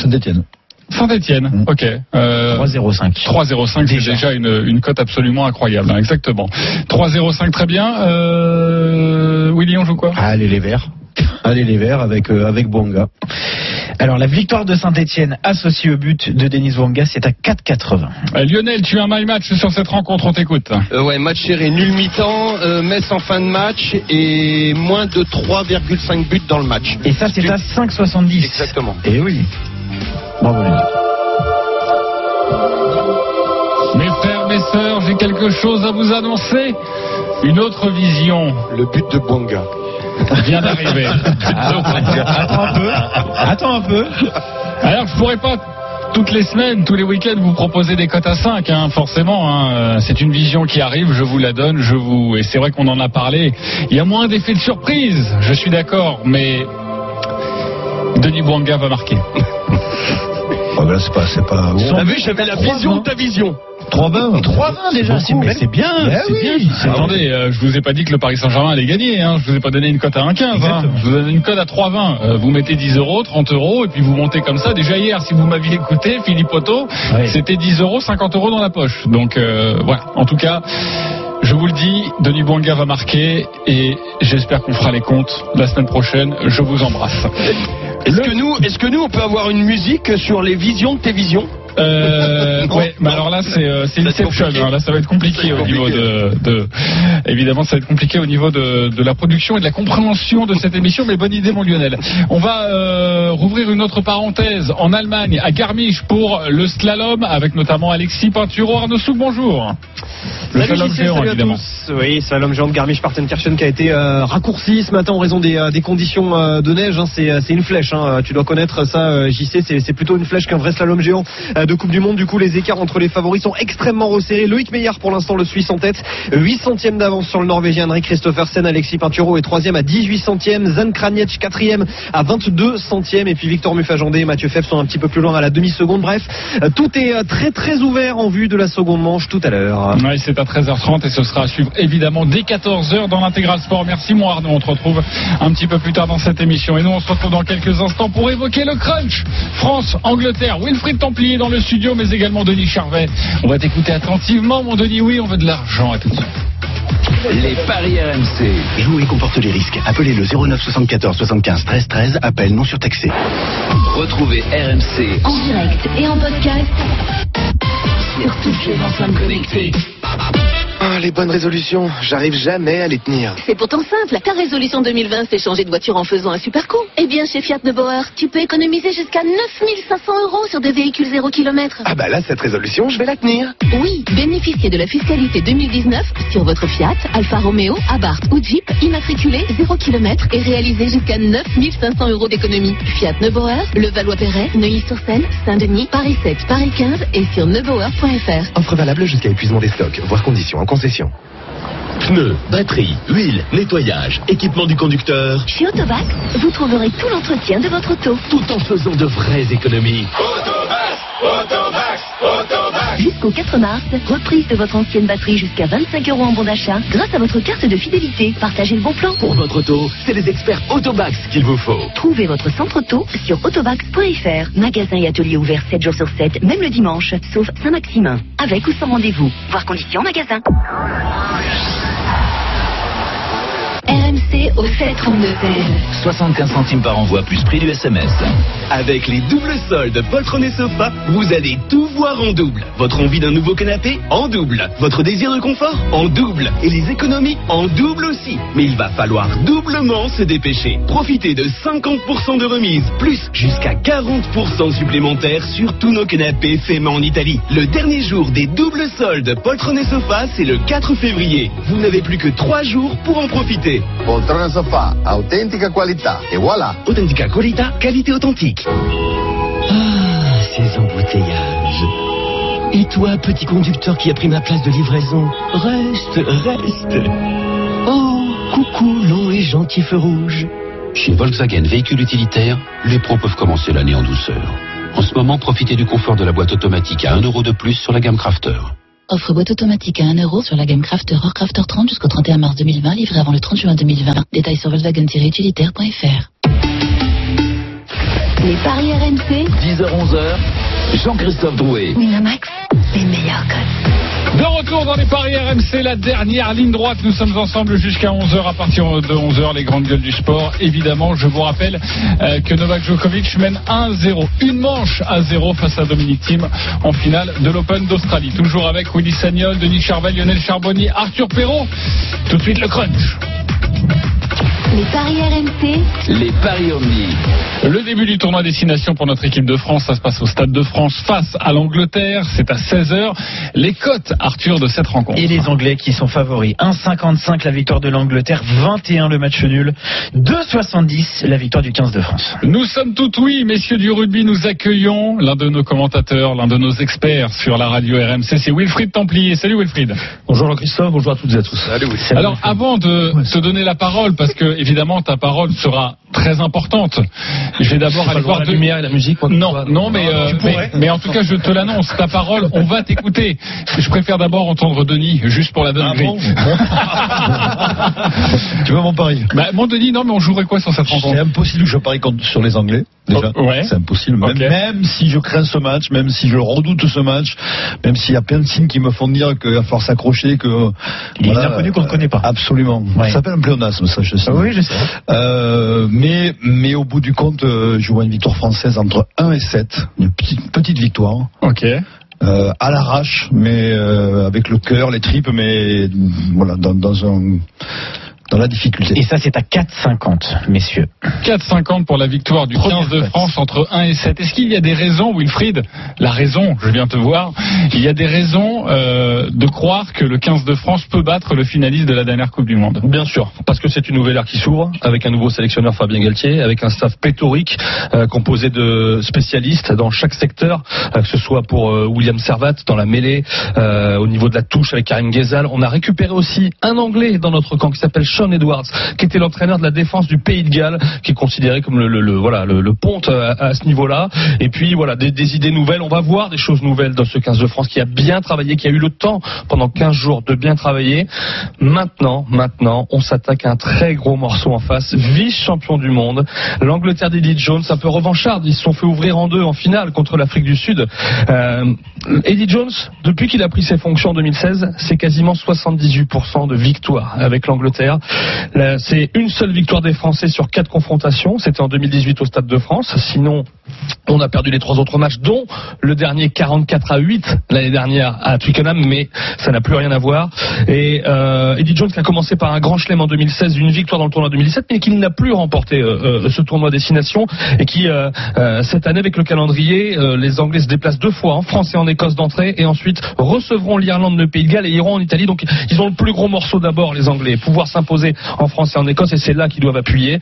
Saint-Etienne.
Saint-Etienne, ok. Euh,
3,05.
3,05, c'est déjà une, une cote absolument incroyable, hein, exactement. 3,05, très bien. Euh, Willy, on joue quoi?
Allez les Verts. Allez les Verts avec euh, avec Bonga.
Alors la victoire de Saint-Etienne associée au but de Denis Wonga, c'est à 4,80.
Euh, Lionel, tu as un my match sur cette rencontre, on t'écoute.
Euh, ouais, match serré, nul mi-temps, euh, Metz en fin de match et moins de 3,5 buts dans le match.
Et ça, c'est à 5,70.
Exactement.
Et oui. Bravo Lionel.
Mes frères, mes sœurs, j'ai quelque chose à vous annoncer. Une autre vision
Le but de Bonga.
vient d'arriver. [LAUGHS]
Attends un peu. Attends un peu.
Alors, je pourrais pas toutes les semaines, tous les week-ends, vous proposer des cotes à 5, hein, forcément. hein. C'est une vision qui arrive, je vous la donne, je vous. Et c'est vrai qu'on en a parlé. Il y a moins d'effet de surprise, je suis d'accord, mais Denis Bouanga va marquer. [LAUGHS]
Ah, ben là, c'est pas, c'est pas.
T'as vu, j'avais la vision de ta vision.
3-20.
3,20 déjà, c'est
Mais c'est bien,
Ben
c'est
oui.
bien.
Attendez, euh, je vous ai pas dit que le Paris Saint-Germain allait gagner. Hein. Je vous ai pas donné une cote à 1,15. Hein. Je vous donne une cote à 3,20. Euh, vous mettez 10 euros, 30 euros, et puis vous montez comme ça. Déjà hier, si vous m'aviez écouté, Philippe Otto,
Oui.
c'était 10 euros, 50 euros dans la poche. Donc euh, voilà. En tout cas. Je vous le dis, Denis Bouanga va marquer et j'espère qu'on fera les comptes la semaine prochaine. Je vous embrasse.
Est-ce que nous, est-ce que nous, on peut avoir une musique sur les visions de tes visions?
Euh, ouais, mais alors là c'est euh, c'est Inception. hein. Là ça va être compliqué au niveau de, de évidemment ça va être compliqué au niveau de, de la production et de la compréhension de cette émission. Mais bonne idée mon Lionel. On va euh, rouvrir une autre parenthèse en Allemagne à Garmisch pour le slalom avec notamment Alexis Pinturo. Arnaud Souk, bonjour. Le
Salut
slalom géant évidemment.
Oui, slalom géant de Garmisch-Partenkirchen qui a été euh, raccourci ce matin en raison des, euh, des conditions euh, de neige. hein. C'est, euh, c'est une flèche. hein. Tu dois connaître ça, euh, JC. C'est, plutôt une flèche qu'un vrai slalom géant euh, de Coupe du Monde. Du coup, les écarts entre les favoris sont extrêmement resserrés. Loïc Meillard, pour l'instant, le Suisse en tête. 8 centièmes d'avance sur le Norvégien Henrik Christophersen. Alexis Pinturo est troisième à 18 centièmes. Zan Kraniec, quatrième à 22 centièmes. Et puis Victor Mufajandé et Mathieu Feb sont un petit peu plus loin à la demi-seconde. Bref, tout est très très ouvert en vue de la seconde manche tout à l'heure.
Ouais, à 13h30 et ce sera à suivre évidemment dès 14h dans l'intégral sport. Merci mon Arnaud, on te retrouve un petit peu plus tard dans cette émission. Et nous on se retrouve dans quelques instants pour évoquer le crunch. France, Angleterre, Wilfried Templier dans le studio, mais également Denis Charvet. On va t'écouter attentivement mon Denis, oui, on veut de l'argent à tout de suite.
Les paris RMC. Jouer comporte les risques. Appelez le 09 74 75 13 13. Appel non surtaxé. Retrouvez RMC.
En direct et en podcast sur toutes les enceintes connectées.
Ah, les bonnes résolutions, j'arrive jamais à les tenir.
C'est pourtant simple. Ta résolution 2020, c'est changer de voiture en faisant un super coup. Eh bien, chez Fiat Neubauer, tu peux économiser jusqu'à 9500 euros sur des véhicules 0 km.
Ah bah là, cette résolution, je vais la tenir.
Oui, bénéficiez de la fiscalité 2019 sur votre Fiat, Alfa Romeo, Abarth ou Jeep, immatriculé 0 km et réalisé jusqu'à 9500 euros d'économie. Fiat Neubauer, Le Valois-Perret, Neuilly-sur-Seine, Saint-Denis, Paris 7, Paris 15 et sur neubauer.fr.
Offre valable jusqu'à épuisement des stocks, voire conditions en concession.
Pneus, batterie, huile, nettoyage, équipement du conducteur.
Chez Autobac, vous trouverez tout l'entretien de votre auto.
Tout en faisant de vraies économies.
Jusqu'au 4 mars, reprise de votre ancienne batterie jusqu'à 25 euros en bon d'achat grâce à votre carte de fidélité. Partagez le bon plan.
Pour votre auto, c'est les experts Autobax qu'il vous faut.
Trouvez votre centre auto sur autobax.fr. Magasin et atelier ouverts 7 jours sur 7, même le dimanche, sauf Saint-Maximin. Avec ou sans rendez-vous. Voir conditions magasin. RMC au 732
75 centimes par envoi plus prix du SMS. Avec les doubles soldes Poltron et Sofa, vous allez tout voir en double. Votre envie d'un nouveau canapé En double. Votre désir de confort En double. Et les économies En double aussi. Mais il va falloir doublement se dépêcher. Profitez de 50% de remise, plus jusqu'à 40% supplémentaires sur tous nos canapés faits en Italie. Le dernier jour des doubles soldes Poltron et Sofa, c'est le 4 février. Vous n'avez plus que 3 jours pour en profiter.
Poltrona sofà, autentica qualità. E voilà.
Authentica qualità, qualité authentique. Ah, ces embouteillages. Et toi, petit conducteur qui a pris ma place de livraison, reste, reste. Oh, coucou, long et gentil feu rouge.
Chez Volkswagen Véhicule Utilitaire, les pros peuvent commencer l'année en douceur. En ce moment, profitez du confort de la boîte automatique à 1 euro de plus sur la gamme Crafter.
Offre boîte automatique à 1 euro sur la gamme Crafter hors Crafter 30 jusqu'au 31 mars 2020, livré avant le 30 juin 2020. Détails sur volkswagen-utilitaire.fr. Les paris RMC,
10h-11h, Jean-Christophe Drouet.
Winamax, les meilleurs codes.
De retour dans les paris RMC, la dernière ligne droite. Nous sommes ensemble jusqu'à 11h. À partir de 11h, les grandes gueules du sport. Évidemment, je vous rappelle euh, que Novak Djokovic mène 1-0. Une manche à 0 face à Dominique Thiem en finale de l'Open d'Australie. Toujours avec Willy Sagnol, Denis Charvel, Lionel Charbonnier, Arthur Perrault. Tout de suite le crunch.
Les paris RMC,
Les paris Omni.
Le début du tournoi destination pour notre équipe de France, ça se passe au Stade de France face à l'Angleterre. C'est à 16h. Les cotes, Arthur, de cette rencontre.
Et les Anglais qui sont favoris. 1,55 la victoire de l'Angleterre, 21 le match nul, 2,70 la victoire du 15 de France.
Nous sommes tout oui, messieurs du rugby. Nous accueillons l'un de nos commentateurs, l'un de nos experts sur la radio RMC. C'est Wilfried Templier. Salut Wilfried.
Bonjour Jean-Christophe, bonjour à toutes et à tous. Salut
Alors, avant de te donner la parole, parce que évidemment ta parole sera très importante, je vais d'abord aller voir
la
de-
lumière et la musique. quoi
Non, non, mais, euh, mais, en tout cas, je te l'annonce. Ta parole, on va t'écouter. Je préfère d'abord entendre Denis, juste pour la bonne
Ah
grille.
bon [LAUGHS] Tu veux mon pari?
Bah, mon Denis, non, mais on jouerait quoi sur cette
C'est
rencontre?
impossible que je parie contre- sur les Anglais, déjà.
Oh, ouais.
C'est impossible. Même, si je crains ce match, même si je redoute ce match, même s'il y a plein de signes qui me font dire qu'il va falloir s'accrocher, que.
Il a une inconnue qu'on ne connaît pas.
Absolument.
Ouais.
Ça s'appelle un pléonasme, ça, je sais.
Oui, je sais.
Euh, mais, mais au bout du compte, euh, je vois une victoire française entre 1 et 7. Une petite, petite victoire.
Ok.
Euh, à l'arrache, mais euh, avec le cœur, les tripes, mais voilà, dans, dans un dans la difficulté.
Et ça, c'est à 4,50, messieurs.
4,50 pour la victoire du 15 de France entre 1 et 7. Est-ce qu'il y a des raisons, Wilfried? La raison, je viens te voir. Il y a des raisons euh, de croire que le 15 de France peut battre le finaliste de la dernière Coupe du Monde.
Bien sûr, parce que c'est une nouvelle ère qui s'ouvre, avec un nouveau sélectionneur Fabien Galtier, avec un staff pléthorique euh, composé de spécialistes dans chaque secteur, euh, que ce soit pour euh, William Servat dans la mêlée, euh, au niveau de la touche avec Karim Ghezal. On a récupéré aussi un Anglais dans notre camp qui s'appelle Sean Edwards, qui était l'entraîneur de la défense du Pays de Galles, qui est considéré comme le, le- voilà le, ponte à, ce niveau-là. Et puis voilà des, idées nouvelles. On va voir des choses nouvelles dans ce 15 de France qui a bien travaillé, qui a eu le temps pendant 15 jours de bien travailler. Maintenant, maintenant, on s'attaque à un très gros morceau en face, vice-champion du monde. L'Angleterre d'Eddie Jones, un peu revancharde. Ils se sont fait ouvrir en deux en finale contre l'Afrique du Sud. Euh, Eddie Jones, depuis qu'il a pris ses fonctions en 2016, c'est quasiment 78% de victoire avec l'Angleterre. C'est une seule victoire des Français sur quatre confrontations. C'était en 2018 au Stade de France. Sinon, on a perdu les trois autres matchs, dont le dernier 44 à 8 l'année dernière à Twickenham, mais ça n'a plus rien à voir. Et euh, Eddie Jones qui a commencé par un grand chelem en 2016, une victoire dans le tournoi 2017, mais qui n'a plus remporté euh, euh, ce tournoi destination et qui cette année avec le calendrier, les Anglais se déplacent deux fois en France et en Écosse d'entrée et ensuite recevront l'Irlande, le Pays de Galles et iront en Italie. Donc ils ont le plus gros morceau d'abord les Anglais, pouvoir s'imposer en France et en Écosse et c'est là qu'ils doivent appuyer.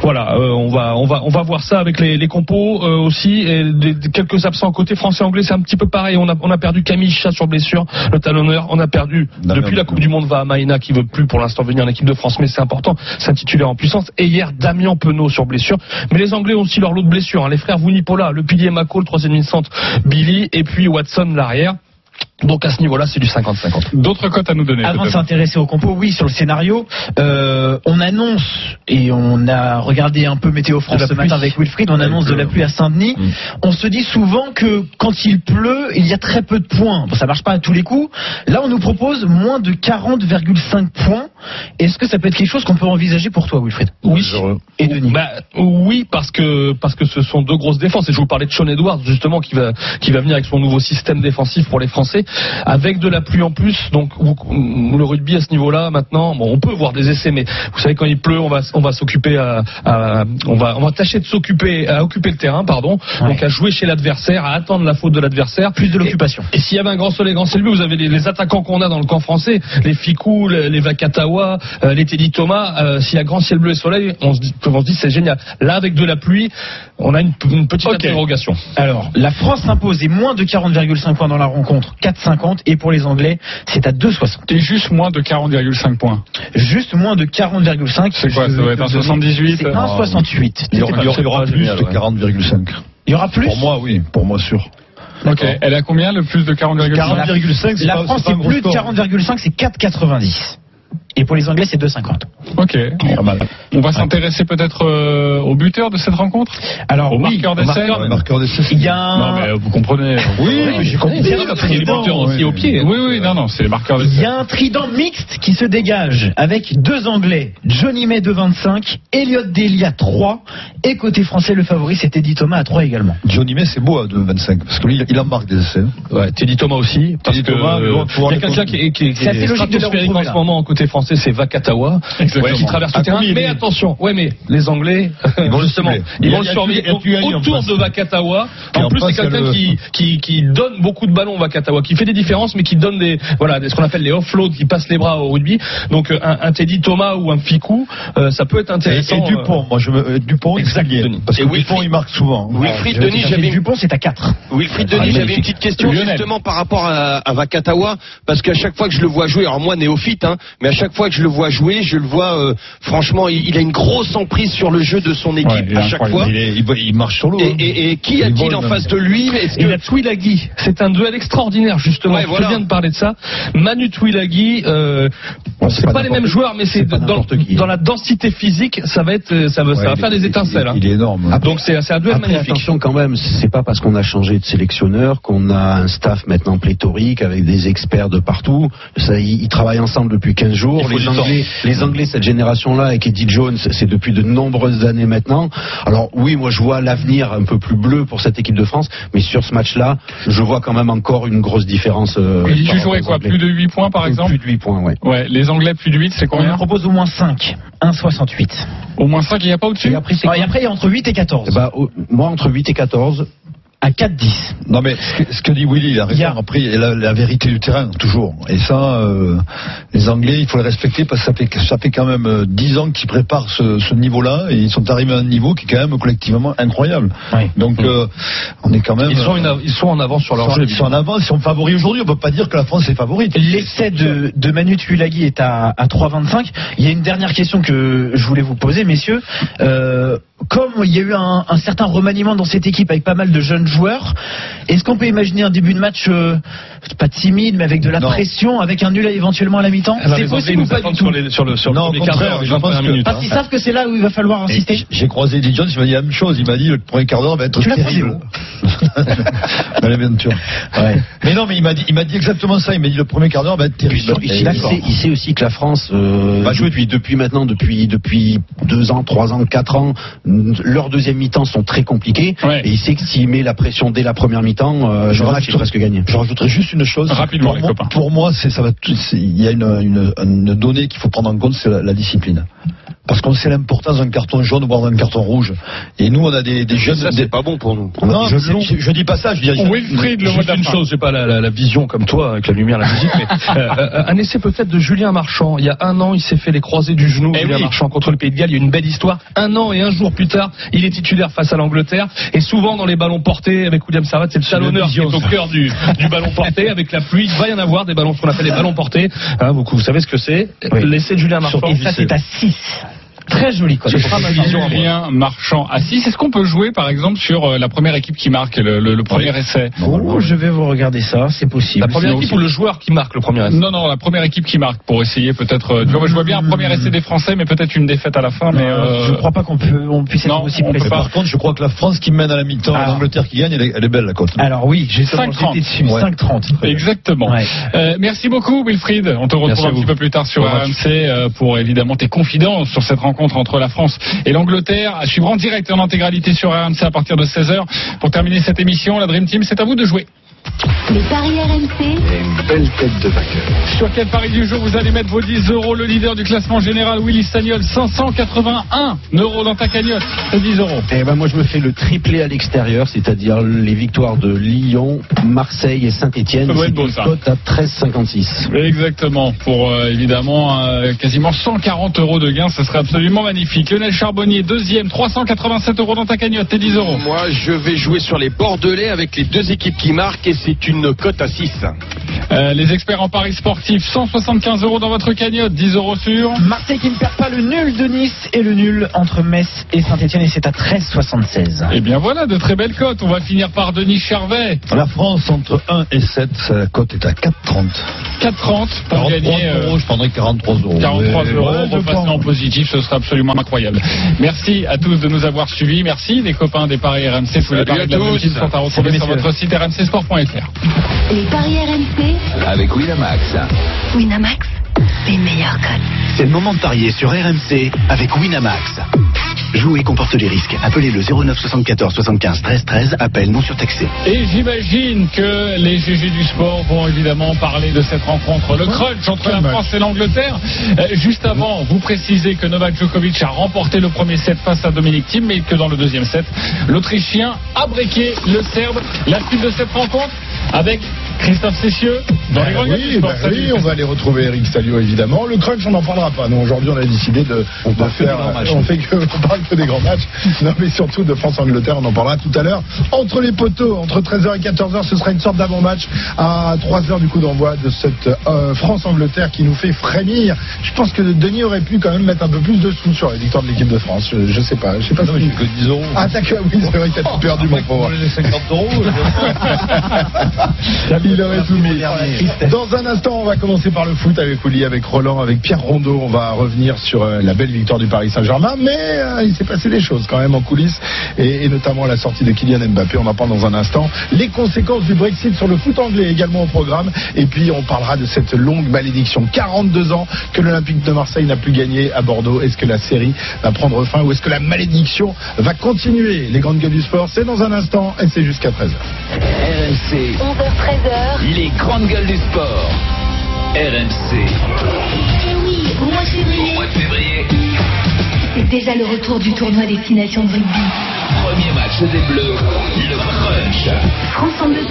Voilà, euh, on va on va on va voir ça avec les, les compos euh, aussi et quelques absents côté français anglais, c'est un petit peu pareil. On a on a perdu Camille Chat sur blessure, le talonneur. On a perdu depuis la Coupe du Monde va à Maïna qui veut plus pour l'instant venir en équipe de France, mais c'est important, c'est un titulaire en puissance. Et hier Damien Penaud sur blessure. Mais les Anglais ont aussi leur lot de blessures. hein. Les frères Vunipola, le pilier Mako, le troisième centre Billy et puis Watson l'arrière. Donc à ce niveau-là, c'est du 50-50.
D'autres cotes à nous donner
Avant de s'intéresser au compo, oui, sur le scénario, euh, on annonce, et on a regardé un peu Météo France ce matin avec Wilfried, on annonce de la pluie à Saint-Denis. On se dit souvent que quand il pleut, il y a très peu de points. Bon, ça marche pas à tous les coups. Là, on nous propose moins de 40,5 points. Est-ce que ça peut être quelque chose qu'on peut envisager pour toi, Wilfried?
Oui. Et Denis? Bah, oui, parce que parce que ce sont deux grosses défenses. Et je vous parlais de Sean Edwards justement qui va qui va venir avec son nouveau système défensif pour les Français, avec de la pluie en plus. Donc le rugby à ce niveau-là maintenant, bon, on peut voir des essais, mais vous savez quand il pleut, on va on va s'occuper à, à- on va on va tâcher de s'occuper à occuper le terrain, pardon. Donc à jouer chez l'adversaire, à attendre la faute de l'adversaire.
Plus de l'occupation.
Et, s'il y avait un grand soleil, grand ciel bleu, vous avez les, les attaquants qu'on a dans le camp français, les Ficou, les, les Vakatawa, euh, les Teddy Thomas. euh, s'il y a grand ciel bleu et soleil, on se dit, on se dit c'est génial. Là, avec de la pluie, on a une, une petite interrogation.
Alors, la France s'impose et moins de 40,5 points dans la rencontre, 4,50. Et pour les Anglais, c'est à 2,60.
Et juste moins de 40,5 points.
Juste moins de 40,5.
C'est quoi, ça doit être un
te donner-
78,
C'est
euh,
1,68.
Il y aura, il y aura- il y aura plus de 40,5.
Il y aura plus
Pour moi, oui. Pour moi, sûr.
Ok. Elle a combien le plus de 40,5
40,5, c'est
La
pas-
France,
c'est
plus de
score.
40,5, c'est 4,90. Et pour les Anglais, c'est 2,50.
Ok. On va s'intéresser peut-être euh, au buteur de cette rencontre
Alors,
Au
oui,
marqueur d'essai
marqueur-
Marqueur d'essai.
Il y a un.
Non, mais vous comprenez.
Oui, mais j'ai compris.
Qu'il y a les buteurs aussi au pied. Oui, oui, non, non, c'est les marqueurs
Il y
d'essai.
a un trident mixte qui se dégage avec deux Anglais, Johnny May de 25, Elliot Daly à 3 et côté français le favori c'est Teddy Thomas à 3 également.
Johnny May, c'est beau à 2,25. Parce que lui, il en marque des essais.
Ouais, Teddy Thomas aussi, parce
Teddy
que
Thomas,
euh, il y a quelqu'un qui, est- qui, est- qui
C'est assez
est stratosphérique en ce moment côté français, c'est Vakatawa,
Exactement.
qui traverse le terrain. Mais attention, ouais, mais les Anglais,
Ils vont
justement, ils vont le surveiller. autour de Vakatawa, en plus c'est quelqu'un
le-
qui, qui, qui donne beaucoup de ballons Vakatawa, qui fait des différences, mais qui donne des voilà, ce qu'on appelle les offloads, qui passe les bras au rugby. Donc euh, un, un Teddy Thomas ou un Ficou, euh, ça peut être intéressant.
et Dupont, moi, je me, euh, Dupont, il
Exact,
est lié.
Denis.
Parce que Dupont, il marque souvent.
Wilfried Denis, j'avais
Dupont c'est à 4.
Wilfried
Ah,
Denis, j'avais
magnifique.
une petite question justement par rapport à, à Vakatawa, parce qu'à chaque fois que je le vois jouer, alors moi néophyte, hein, mais à chaque fois que je le vois jouer, je le vois, euh, franchement, il, il a une grosse emprise sur le jeu de son équipe
Ouais, il
à chaque fois.
Il, est- il, il marche sur l'eau.
Et,
hein.
et- et qui
Il
a-t-il en
même.
face de lui? Que
la Twilaghi, c'est un duel extraordinaire justement.
Ouais,
Je
voilà.
viens de parler de ça. Manu Twilaghi, euh, c'est
pas
pas, les mêmes
qui.
joueurs, mais c'est dans, la densité physique, ça va être, ça va, ça va
il
faire des
il-
étincelles. hein.
Il est énorme.
Donc c'est un duel
Après,
magnifique.
attention quand même, c'est pas parce qu'on a changé de sélectionneur qu'on a un staff maintenant pléthorique avec des experts de partout. Ça, ils travaillent ensemble depuis 15 jours. Les Anglais, les Anglais, cette génération-là, avec Eddie Jones, c'est depuis de nombreuses années maintenant. Alors oui, moi je vois l'avenir un peu plus bleu pour cette équipe de France, mais sur ce match-là, je vois quand même encore une grosse différence. euh,
Et tu jouerais quoi. Plus de 8 points par exemple
Plus de 8 points, ouais.
Ouais, les Anglais plus de 8, c'est
On
combien
propose au moins 5, 1,68.
Au moins 5, il n'y a pas au-dessus
Et après,
Ah, et après il y a entre 8 et 14.
Eh ben, au- moi, entre 8 et 14,
à 4-10.
Non mais ce que, ce que dit Willy, il a raison. Après, il y a la, la vérité du terrain toujours. Et ça, euh, les Anglais, il faut les respecter parce que ça fait, ça fait quand même euh, 10 ans qu'ils préparent ce, ce niveau-là et ils sont arrivés à un niveau qui est quand même collectivement incroyable. Donc euh, on est quand même.
Ils sont, une ils sont en avance sur leur
ils sont-
jeu.
Ils sont en avance, ils sont favoris aujourd'hui. On peut pas dire que la France est favorite.
L'essai de, de Manu Tuilagi est à, à 3,25. Il y a une dernière question que je voulais vous poser, messieurs. Euh, comme il y a eu un, un certain remaniement dans cette équipe avec pas mal de jeunes joueurs, est-ce qu'on peut imaginer un début de match euh, pas timide, mais avec de la
Non.
pression, avec un nul éventuellement à la mi-temps?
Ah
C'est
Anglais
possible ou
nous
pas du tout
sur, les- sur le, sur
Non,
quart
contraire,
d'heure, les
je
20
pense
premières
que-
minutes.
Parce
hein.
qu'ils savent que c'est là où il va falloir insister.
J'ai croisé Eddie Jones, il m'a dit la même chose. Il m'a dit le premier quart d'heure va être
Tu l'as croisé
terrible. Sûr. [LAUGHS] Mais non, mais il m'a dit, il m'a dit exactement ça. Il m'a dit le premier quart d'heure va être terrible.
Il, sait, il sait aussi que la France euh,
Va jouer.
depuis, depuis maintenant, depuis depuis deux ans, trois ans, quatre ans, leurs deuxième mi-temps sont très compliqués.
Ouais.
Et il sait que s'il met la pression dès la première mi-temps, euh,
Je
le match est
rajoute-
presque gagné.
Je rajouterai juste une chose.
Rapidement,
pour
les
moi,
copains.
Pour moi, c'est ça va. Il y a une, une, une donnée qu'il faut prendre en compte, c'est la, la discipline. Parce qu'on sait l'importance d'un carton jaune voire d'un carton rouge. Et nous, on a des, des jeunes.
Ça,
des-
c'est pas bon pour nous.
Non,
Je-
je, dis pas ça. Je dis.
Wilfried, le mot de
Juste
la
une chose, j'ai pas la, la- la vision comme toi avec la lumière, la musique, mais [LAUGHS] euh, euh, un essai peut-être de Julien Marchand. Il y a un an, il s'est fait les croisés du genou.
Eh
Julien
oui.
Marchand contre le Pays de Galles. Il y a une belle histoire. Un an et un jour plus tard, il est titulaire face à l'Angleterre. Et souvent dans les ballons portés avec William Servat, c'est le talonneur qui est au cœur du, du ballon porté. Avec la pluie, il va y en avoir des ballons, ce qu'on appelle les ballons portés. Hein, vous, vous savez ce que c'est? L'essai de Julien Marchand.
Et ça, c'est à 6. Très joli, quoi.
Ce sera ma vision.
Julien Marchand 6. Est-ce qu'on peut jouer, par exemple, sur euh, la première équipe qui marque le, le- le premier essai?
Oh, je vais vous regarder ça, c'est possible.
La première équipe
aussi.
ou le joueur qui marque le premier essai?
Non, non, la première équipe qui marque pour essayer peut-être. euh, tu vois, moi, je vois bien un premier essai des Français, mais peut-être une défaite à la fin. Mais euh,
Je crois pas qu'on on puisse être
non,
aussi
on peut
précis.
pas.
Par contre, je crois que la France qui mène à la mi-temps,
Ah.
l'Angleterre qui gagne, elle est, elle est belle la cote.
Alors oui, j'ai
5,30.
j'étais dessus,
Ouais.
5,30.
Exactement.
Ouais.
Euh, merci beaucoup, Wilfried. On te retrouve un petit peu plus tard sur. RMC pour évidemment tes confidences sur cette rencontre entre la France et l'Angleterre. À suivre en direct en intégralité sur RMC à partir de 16h. Pour terminer cette émission, la Dream Team, c'est à vous de jouer.
Les paris RMC,
une belle tête de vainqueur.
Sur quel pari du jour vous allez mettre vos 10 euros? Le leader du classement général, Willy Sagnol, 581 euros dans ta cagnotte. C'est 10 euros.
Eh ben moi je me fais le triplé à l'extérieur, c'est-à-dire les victoires de Lyon, Marseille et Saint-Etienne.
Ça doit
C'est
être beau,
une
ça.
cote à 13,56.
Exactement, pour euh, évidemment euh, quasiment 140 euros de gains, ce serait absolument magnifique. Lionel Charbonnier, deuxième, 387 euros dans ta cagnotte, t'es 10 euros.
Moi, je vais jouer sur les Bordelais avec les deux équipes qui marquent et c'est une cote à 6.
Euh, les experts en paris sportifs, 175 euros dans votre cagnotte, 10 euros sur.
Marseille qui ne perd pas le nul de Nice et le nul entre Metz et Saint-Etienne et c'est à 13,76.
Eh bien voilà, de très belles cotes. On va finir par Denis Charvet,
La France entre 1 et 7, la cote est à 4,30.
4,30 pour
43
gagner. euh,
euros, je prendrais 43 euros.
43
Ouais,
euros, repasser en positif, ce serait absolument incroyable. Merci à tous de nous avoir suivis. Merci les copains des paris RMC. Tous les paris
à
de la sont à retrouver sur votre site rmcsport.fr.
les paris RMC,
Avec Winamax.
Winamax, les meilleurs codes.
C'est le moment de parier sur RMC avec Winamax. Jouer comporte les risques. Appelez le 09 74 75 13 13. Appel non surtaxé.
Et j'imagine que les GG du sport vont évidemment parler de cette rencontre, le crunch entre la France et l'Angleterre. Euh, juste avant, vous précisez que Novak Djokovic a remporté le premier set face à Dominic Thiem, mais que dans le deuxième set, l'Autrichien a breaké le Serbe. La suite de cette rencontre avec Christophe Cessieux dans les grands gagnants du
oui, ben oui, on va aller retrouver Eric Stalio évidemment. Le crunch, on n'en parlera pas. Non, aujourd'hui, on a décidé de, de faire. On fait que, [LAUGHS] on parle que des grands matchs. Non, mais surtout de France-Angleterre, on en parlera tout à l'heure. Entre les poteaux, entre 13h et 14h, ce sera une sorte d'avant-match à 3h du coup d'envoi de cette euh, France-Angleterre qui nous fait frémir. Je pense que Denis aurait pu quand même mettre un peu plus de sous sur la victoire de l'équipe de France. Je, je sais pas. Je sais pas
Non, j'ai que 10 euros.
Ah, d'accord, oui, c'est vrai que t'as tout perdu, mon pauvre.
les 50 euros. [LAUGHS]
Il aurait tout mis. Dans un instant, on va commencer par le foot avec Ouli, avec Roland, avec Pierre Rondeau. On va revenir sur euh, la belle victoire du Paris Saint-Germain, mais euh, il s'est passé des choses quand même en coulisses, et, et, notamment la sortie de Kylian Mbappé. On en parle dans un instant. Les conséquences du Brexit sur le foot anglais également au programme. Et puis, on parlera de cette longue malédiction. 42 ans que l'Olympique de Marseille n'a plus gagné à Bordeaux. Est-ce que la série va prendre fin ou est-ce que la malédiction va continuer? Les grandes gueules du sport, c'est dans un instant et c'est jusqu'à 13h.
11h13h
les grandes gueules du sport. RMC.
Et eh oui, au mois de février.
Au mois de février.
Déjà le retour du tournoi Destination de Rugby.
Premier match des Bleus, le Crunch.
France